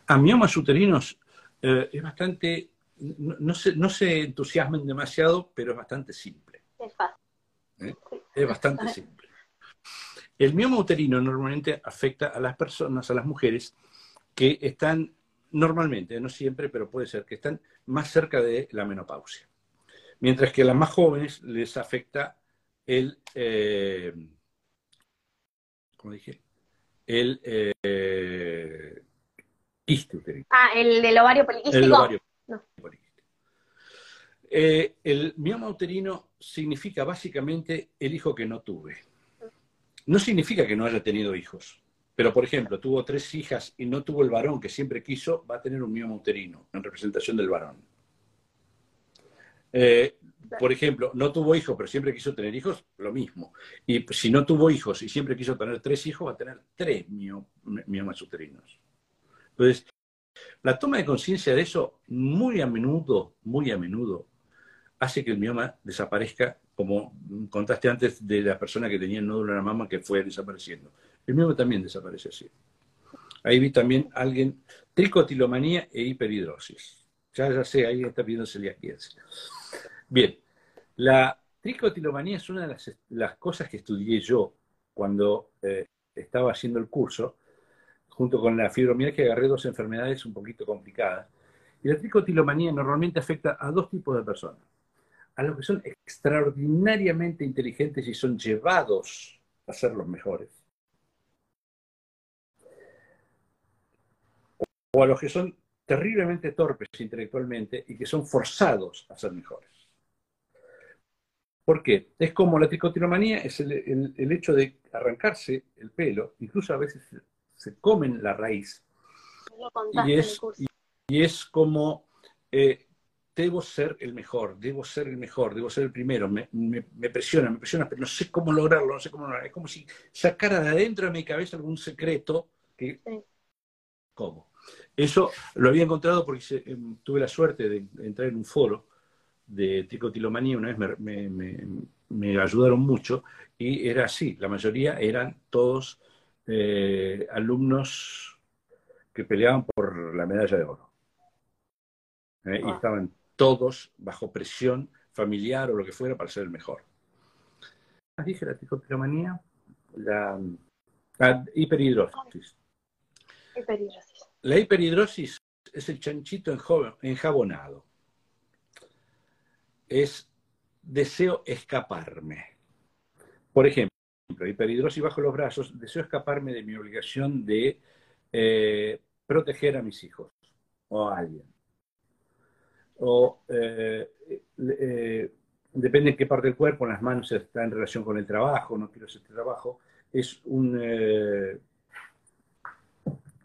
A miomas uterinos eh, es bastante, no, se, no se entusiasmen demasiado, pero es bastante simple. Es fácil. Es bastante simple. El mioma uterino normalmente afecta a las personas, a las mujeres que están normalmente, no siempre, pero puede ser, que están más cerca de la menopausia mientras que a las más jóvenes les afecta el, eh, ¿cómo dije? El eh, uterino. Ah, el del ovario poliquístico. El ovario poliquístico. Eh, el mioma uterino significa básicamente el hijo que no tuve. No significa que no haya tenido hijos. Pero, por ejemplo, tuvo tres hijas y no tuvo el varón que siempre quiso, va a tener un mioma uterino en representación del varón. Eh, por ejemplo, no tuvo hijos, pero siempre quiso tener hijos, lo mismo. Y si no tuvo hijos y siempre quiso tener tres hijos, va a tener tres miomas uterinos. Entonces, la toma de conciencia de eso muy a menudo, muy a menudo, hace que el mioma desaparezca, como contaste antes de la persona que tenía el nódulo en la mama que fue desapareciendo. El mioma también desaparece así. Ahí vi también alguien, tricotilomanía e hiperhidrosis. Ya, ya sé, ahí está pidiendo celiaquía. Bien, la tricotilomanía es una de las, cosas que estudié yo cuando eh, estaba haciendo el curso. Junto con la fibromialgia agarré dos enfermedades un poquito complicadas. Y la tricotilomanía normalmente afecta a dos tipos de personas. A los que son extraordinariamente inteligentes y son llevados a ser los mejores. O a los que son terriblemente torpes intelectualmente y que son forzados a ser mejores. ¿Por qué? Es como la tricotilomanía, es el, hecho de arrancarse el pelo, incluso a veces se, comen la raíz. Y es, y, es como, eh, debo ser el mejor, debo ser el mejor, debo ser el primero, me, presiona, me presiona, pero no sé cómo lograrlo, no sé cómo lograrlo. Es como si sacara de adentro de mi cabeza algún secreto que... ¿Cómo? Eso lo había encontrado porque em, tuve la suerte de entrar en un foro de tricotilomanía, una vez me, ayudaron mucho, y era así, la mayoría eran todos eh, alumnos que peleaban por la medalla de oro. ¿eh? Y estaban todos bajo presión familiar o lo que fuera para ser el mejor. Dije la tricotilomanía, la, la hiperhidrosis. Hiperhidrosis. La hiperhidrosis es el chanchito enjabonado. Es deseo escaparme. Por ejemplo, hiperhidrosis bajo los brazos, deseo escaparme de mi obligación de eh, proteger a mis hijos o a alguien. O eh, eh, depende en qué parte del cuerpo, en las manos está en relación con el trabajo, no quiero hacer este trabajo, es un... eh,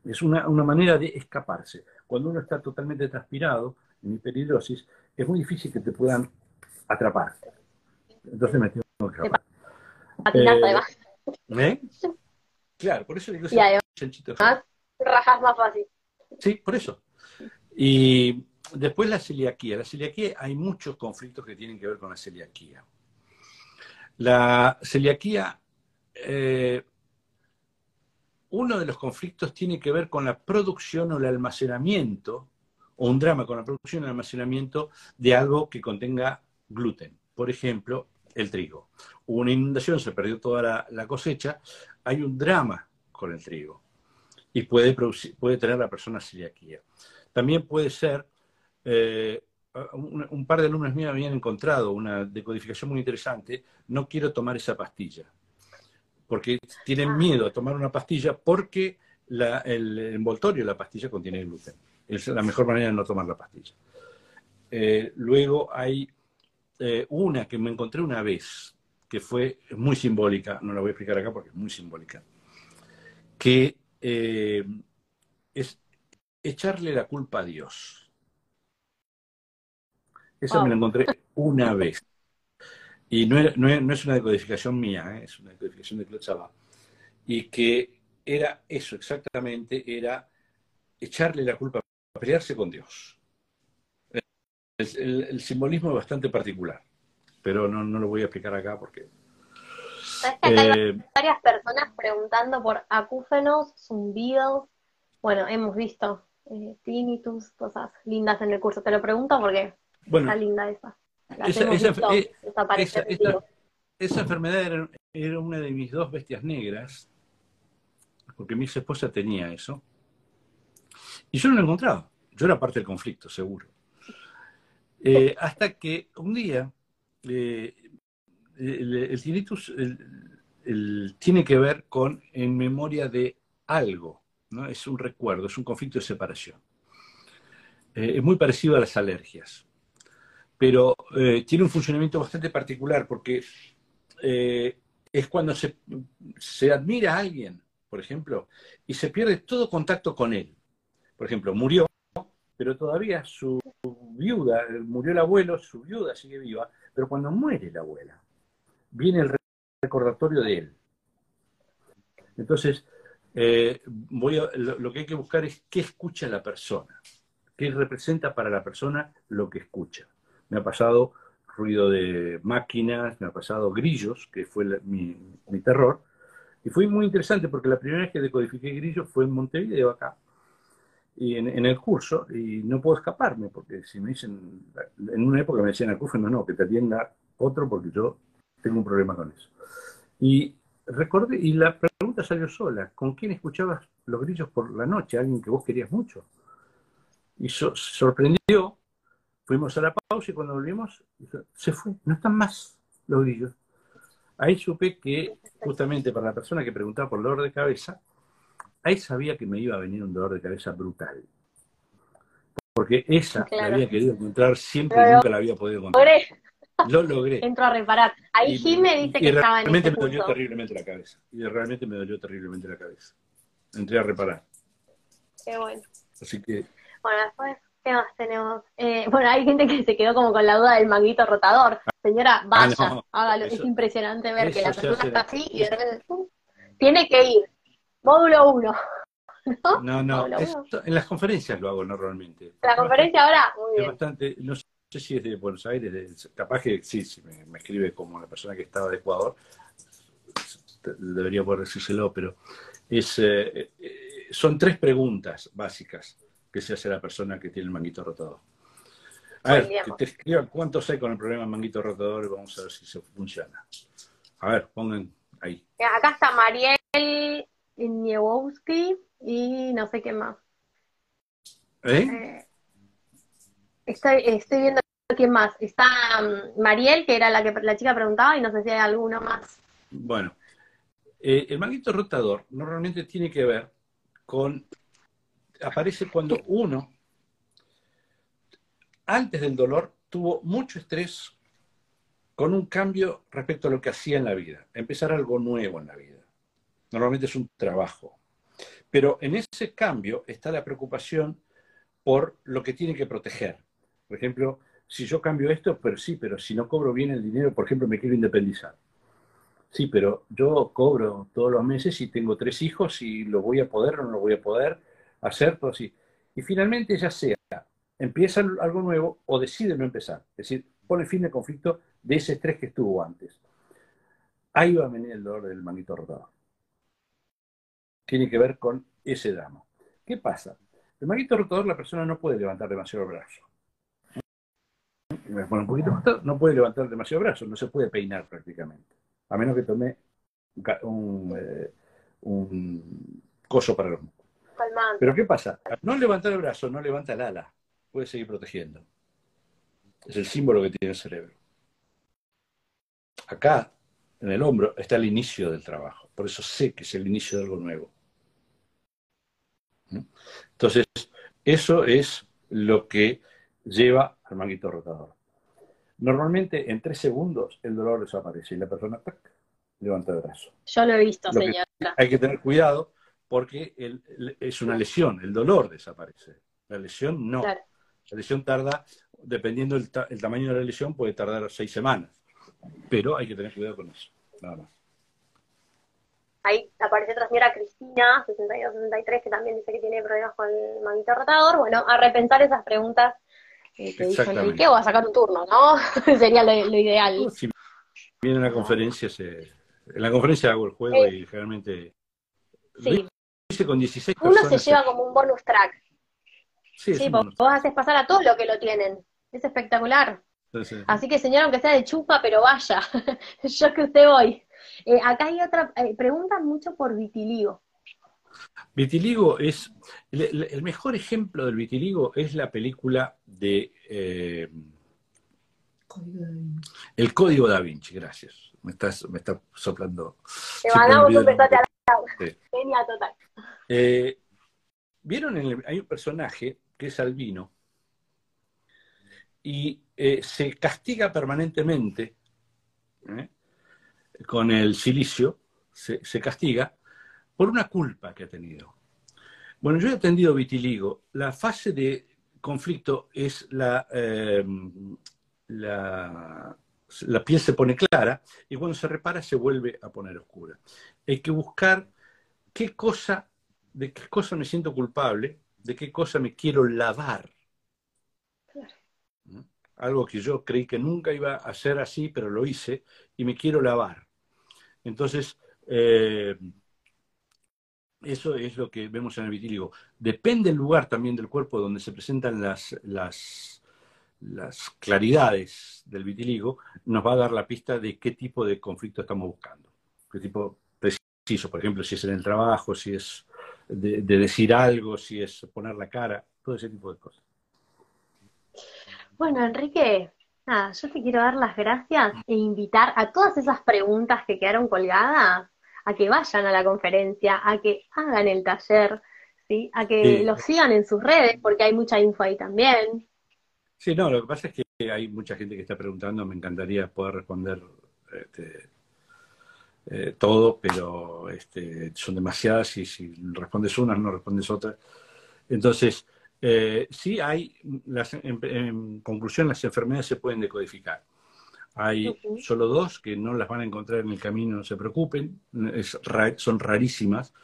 es una, una manera de escaparse. Cuando uno está totalmente transpirado, en hiperhidrosis, es muy difícil que te puedan atrapar. Entonces me tengo que escapar. Eh. ¿Eh? Claro, por eso digo Y además- chanchito. Rajas más fácil. Sí, por eso. Y después la celiaquía. La celiaquía, hay muchos conflictos que tienen que ver con la celiaquía. La celiaquía, eh, uno de los conflictos tiene que ver con la producción o el almacenamiento, o un drama con la producción y el almacenamiento de algo que contenga gluten. Por ejemplo, el trigo. Hubo una inundación, se perdió toda la, la cosecha, hay un drama con el trigo y puede, producir, puede tener la persona celiaquía. También puede ser, eh, un, un par de alumnos míos habían encontrado una decodificación muy interesante, no quiero tomar esa pastilla, porque tienen Ah. miedo a tomar una pastilla porque la- el envoltorio de la pastilla contiene gluten. Es la mejor manera de no tomar la pastilla. Eh, luego hay eh, una que me encontré una vez, que fue muy simbólica, no la voy a explicar acá porque es muy simbólica, que eh, es echarle la culpa a Dios. Esa Wow. me la encontré una vez. Y no, era- no es- no es una decodificación mía, ¿eh? es una decodificación de Claude. Y que era eso exactamente, era echarle la culpa, pelearse con Dios. El, el- el simbolismo es bastante particular, pero no, no lo voy a explicar acá porque... ¿Sabes que acá hay eh, varias personas preguntando por acúfenos, zumbidos? Bueno, hemos visto eh, tinnitus, cosas lindas en el curso. Te lo pregunto porque bueno, está linda esa. Las Esa- hemos esa- visto eh, esa- enfermedad era, era una de mis dos bestias negras, porque mi ex esposa tenía eso. Y yo no lo encontraba. Yo era parte del conflicto, seguro. Eh, hasta que un día eh, el, el tinnitus el- el- tiene que ver con en memoria de algo, ¿no? Es un recuerdo, es un conflicto de separación. Eh, es muy parecido a las alergias, pero eh, tiene un funcionamiento bastante particular porque eh, es cuando se, admira a alguien, por ejemplo, y se pierde todo contacto con él. Por ejemplo, murió, pero todavía su viuda, murió el abuelo, su viuda sigue viva, pero cuando muere la abuela, viene el recordatorio de él. Entonces, eh, voy a- lo que hay que buscar es qué escucha la persona, qué representa para la persona lo que escucha. Me ha pasado ruido de máquinas, me ha pasado grillos, que fue mi, terror, y fue muy interesante porque la primera vez que decodifiqué grillos fue en Montevideo, acá, y en, el curso, y no puedo escaparme, porque si me dicen, en una época me decían acúfenos, no, que te atienda otro porque yo tengo un problema con eso. Y recordé, y la pregunta salió sola, ¿con quién escuchabas los grillos por la noche? ¿Alguien que vos querías mucho? Y so- sorprendió, fuimos a la pausa y cuando volvimos, se fue, no están más los grillos. Ahí supe que, justamente para la persona que preguntaba por dolor de cabeza, ahí sabía que me iba a venir un dolor de cabeza brutal. Porque esa Claro. la había querido encontrar siempre y nunca la había podido encontrar. Logré, Lo logré. entro a reparar. Ahí Y- Jim me dice que estaba en realmente ese me dolió terriblemente la cabeza. Y realmente me dolió terriblemente la cabeza. Entré a reparar. Qué bueno. Así que, Bueno, después, ¿qué más tenemos? Eh, bueno, hay gente que se quedó como con la duda del manguito rotador. Señora, vaya, Ah, no, hágalo. es impresionante ver que la persona está así y de repente tiene que ir. Módulo 1. ¿No? no, no. Hola, esto- en las conferencias lo hago normalmente. La conferencia ahora, muy bien. bastante, no sé si es de Buenos Aires, de- capaz que sí, si me, me escribe como la persona que estaba de Ecuador, debería poder decírselo, pero es, eh, eh, son tres preguntas básicas que se hace la persona que tiene el manguito rotador. A ver, que te escriban cuántos hay con el problema manguito rotador y vamos a ver si se funciona. A ver, pongan ahí. Acá está Mariel Niewowski y no sé qué más. ¿Eh? Eh, estoy, estoy viendo quién más. Está mm, Mariel, que era la que la chica preguntaba, y no sé si hay alguno más. Bueno, eh, el manguito rotador normalmente tiene que ver con, aparece cuando uno, antes del dolor, tuvo mucho estrés con un cambio respecto a lo que hacía en la vida, empezar algo nuevo en la vida. Normalmente es un trabajo. Pero en ese cambio está la preocupación por lo que tiene que proteger. Por ejemplo, si yo cambio esto, pero sí, pero si no cobro bien el dinero, por ejemplo, me quiero independizar. Sí, pero yo cobro todos los meses y tengo tres hijos y lo voy a poder o no lo voy a poder hacer, todo así. Y finalmente, ya sea, empieza algo nuevo o decide no empezar. Es decir, pone fin al conflicto de ese estrés que estuvo antes. Ahí va a venir el dolor del manguito rotador. Tiene que ver con ese drama. ¿Qué pasa? El manguito rotador la persona no puede levantar demasiado brazo. un poquito no puede levantar demasiado brazo, no se puede peinar prácticamente. A menos que tome un, eh, coso para los Pero ¿qué pasa? no levantar el brazo, no levanta el ala. Puede seguir protegiendo. Es el símbolo que tiene el cerebro. Acá, en el hombro, está el inicio del trabajo. Por eso sé que es el inicio de algo nuevo. ¿Mm? Entonces, eso es lo que lleva al manguito rotador. Normalmente en tres segundos el dolor desaparece y la persona levanta el brazo. Yo lo he visto, señora. hay que tener cuidado porque es una lesión, el dolor desaparece. La lesión no. La lesión tarda, dependiendo del el tamaño de la lesión, puede tardar seis semanas. Pero hay que tener cuidado con eso, nada más. Ahí aparece otra señora Cristina, 62-63, que también dice que tiene problemas con el manguito rotador. Bueno, a repensar esas preguntas eh, que dijo Enrique o a sacar un turno, ¿no? Sería lo, ideal. Si viene una conferencia, se... en la conferencia hago el juego eh, y generalmente Sí. Con 16 Uno se lleva como un bonus track. Sí, vos, haces pasar a todos lo que lo tienen. Es espectacular. Así que, señor, aunque sea de chupa, pero vaya. Yo que usted voy. Eh, acá hay otra eh, pregunta mucho por vitiligo. Vitiligo es. El, mejor ejemplo del vitiligo es la película de. Eh, el Código da Vinci, gracias. Me, estás, me está soplando. Te mandamos un besote a Genial, total. Eh, ¿Vieron? hay un personaje que es albino y eh, se castiga permanentemente ¿eh? con el silicio, se, castiga por una culpa que ha tenido. Bueno, yo he atendido vitiligo. La fase de conflicto es la, la la piel se pone clara y cuando se repara se vuelve a poner oscura. Hay que buscar qué cosa, de qué cosa me siento culpable, de qué cosa me quiero lavar. ¿Mm? Algo que yo creí que nunca iba a ser así, pero lo hice y me quiero lavar. Entonces, eh, eso es lo que vemos en el vitíligo. Depende el lugar también del cuerpo donde se presentan las, las las claridades del vitiligo, nos va a dar la pista de qué tipo de conflicto estamos buscando. Qué tipo preciso, por ejemplo, si es en el trabajo, si es de, decir algo, si es poner la cara, todo ese tipo de cosas. Bueno, Enrique, nada, yo te quiero dar las gracias e invitar a todas esas preguntas que quedaron colgadas a que vayan a la conferencia, a que hagan el taller, ¿sí? a que lo sigan en sus redes, porque hay mucha info ahí también. Sí, no, lo que pasa es que hay mucha gente que está preguntando, me encantaría poder responder este, eh, todo, pero este, son demasiadas y si respondes una, no respondes otra. Entonces, eh, sí hay, en, conclusión, las enfermedades se pueden decodificar. Hay solo dos que no las van a encontrar en el camino, no se preocupen, son rarísimas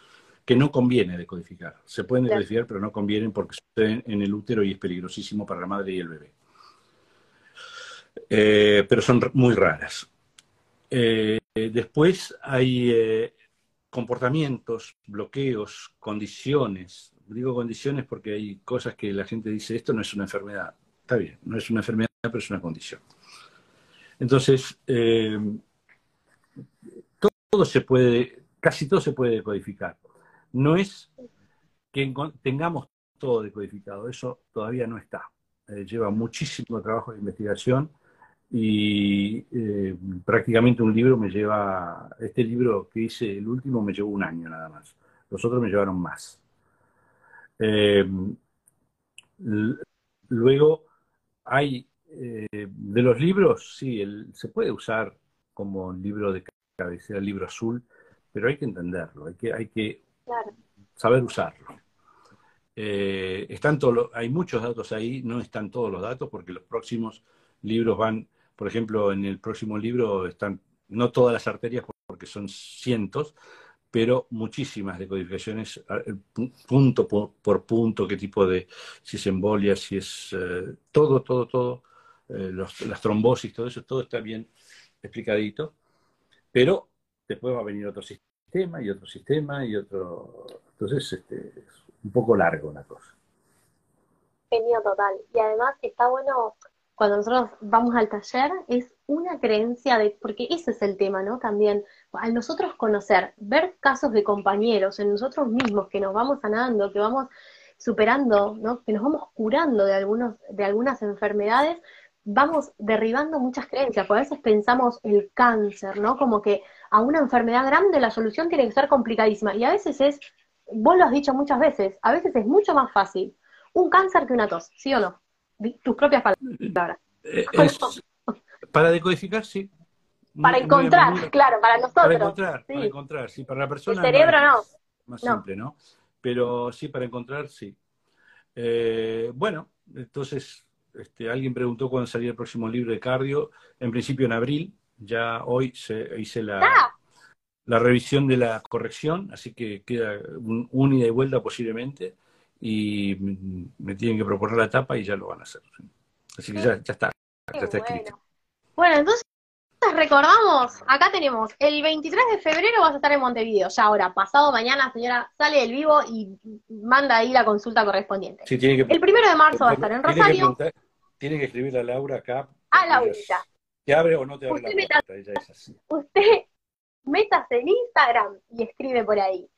que no conviene decodificar. Se pueden decodificar, pero no convienen porque suceden en el útero y es peligrosísimo para la madre y el bebé. Eh, pero son muy raras. Eh, después hay eh, comportamientos, bloqueos, condiciones. Digo condiciones porque hay cosas que la gente dice, esto no es una enfermedad. Está bien, no es una enfermedad, pero es una condición. Entonces, todo se puede, casi todo se puede decodificar. No es que tengamos todo decodificado, eso todavía no está. Eh, lleva muchísimo trabajo de investigación y eh, prácticamente un libro me lleva, este libro que hice, el último me llevó un año nada más, los otros me llevaron más. Eh, luego hay, de los libros, sí, se puede usar como libro de cabecera, libro azul, pero hay que entenderlo, hay que, hay que saber usarlo. Eh, están todos hay muchos datos ahí, no están todos los datos, porque los próximos libros van, por ejemplo, en el próximo libro están no todas las arterias, porque son cientos, pero muchísimas decodificaciones, punto por, punto, qué tipo de, si es embolia, si es eh, todo, todo, todo, eh, las trombosis, todo eso, todo está bien explicadito, pero después va a venir otro sistema y otro sistema y otro, entonces este, es un poco largo la cosa. Genio total. Y además está bueno, cuando nosotros vamos al taller, es una creencia de, porque ese es el tema, ¿no? También, al nosotros conocer, ver casos de compañeros en nosotros mismos que nos vamos sanando, que vamos superando, ¿no? Que nos vamos curando de algunos, de algunas enfermedades, vamos derribando muchas creencias, porque a veces pensamos el cáncer, ¿no? Como que a una enfermedad grande la solución tiene que ser complicadísima, y a veces es, vos lo has dicho muchas veces, a veces es mucho más fácil un cáncer que una tos, ¿sí o no? Tus propias palabras. Eh, para decodificar, sí. Para encontrar, claro, para nosotros. Para encontrar, para encontrar, sí, para la persona. El cerebro no. Más simple, ¿no? Pero sí, para encontrar, sí. Eh, bueno, entonces, este, alguien preguntó cuándo salía el próximo libro de cardio. En principio en abril, ya hoy se, hice la, ¡Ah! la revisión de la corrección, así que queda un, ida y vuelta posiblemente. Y me tienen que proponer la etapa y ya lo van a hacer. Así que ya, ya está, ya está escrito. Bueno, entonces recordamos, acá tenemos, el 23 de febrero vas a estar en Montevideo, ya ahora, pasado mañana, señora, sale del vivo y manda ahí la consulta correspondiente. el primero de marzo va a estar en Rosario. Tiene que, escribirle a Laura acá. A Laurita. ¿Te abre o no te abre usted la Ella es así. Usted métase en Instagram y escribe por ahí.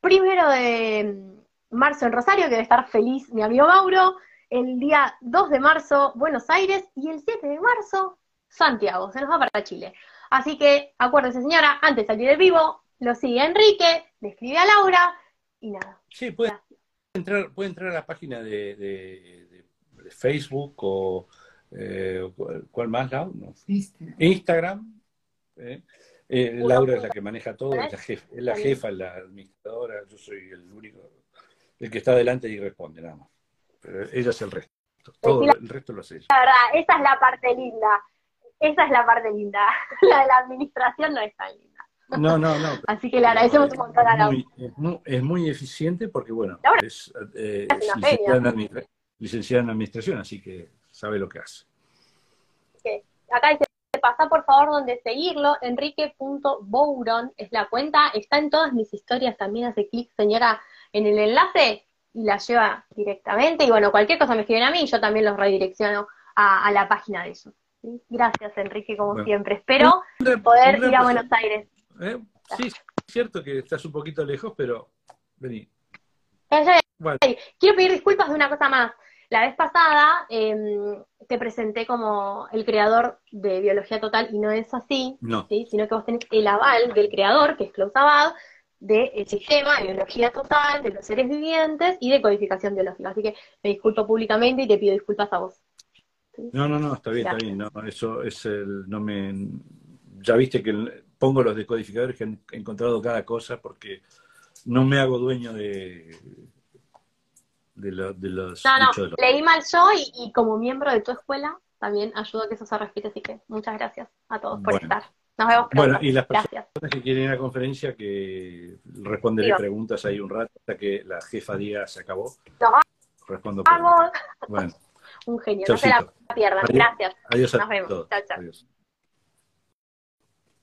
Primero de marzo en Rosario, que debe estar feliz mi amigo Mauro. El día 2 de marzo, Buenos Aires. Y el 7 de marzo, Santiago, se nos va para Chile. Así que acuérdese, señora, antes de salir del vivo, lo sigue Enrique, le escribe a Laura y nada. Sí, puede entrar, puede entrar a la página de, Facebook o eh, ¿cuál más, Laura? Instagram. ¿eh? Eh, Laura es la que maneja todo, es la, jefa, es la jefa, la administradora, yo soy el único, el que está adelante y responde nada más. Pero ella es el resto. Todo el resto lo hace ella. La verdad, esa es la parte linda esa es la parte linda. La de la administración no es tan linda. No, no, no. Así que le agradecemos un montón a la es, muy, eficiente porque, bueno, es, eh, licenciada, en administración, así que sabe lo que hace. Acá dice, pasa por favor donde seguirlo, enrique.bouron es la cuenta, está en todas mis historias, también hace clic, señora, en el enlace y la lleva directamente. Y bueno, cualquier cosa me escriben a mí yo también los redirecciono a, a la página de ellos. Gracias, Enrique, como siempre. Espero poder ir a Buenos Aires. ¿Eh? Sí, es cierto que estás un poquito lejos, pero vení. Quiero pedir disculpas de una cosa más. La vez pasada em, te presenté como el creador de Biología Total y no es así, sino que vos tenés el aval del creador, que es Klaus Abad, del sistema de biología total, de los seres vivientes y de codificación biológica. Así que me disculpo públicamente y te pido disculpas a vos. No, no, no, está bien, está bien. No, eso es el. No me, ya viste que pongo los decodificadores que han encontrado cada cosa porque no me hago dueño de. De, de los. No, no, leí mal yo y, como miembro de tu escuela también ayudo a que eso se respete. Así que muchas gracias a todos por estar. Nos vemos pronto. Bueno, y las personas que quieren ir a la conferencia, que responderé preguntas ahí un rato hasta que la jefa diga se acabó. No. Respondo. Vamos. Bueno un genio. No se la pierdan. Gracias. Adiós Nos vemos. Chao, chao.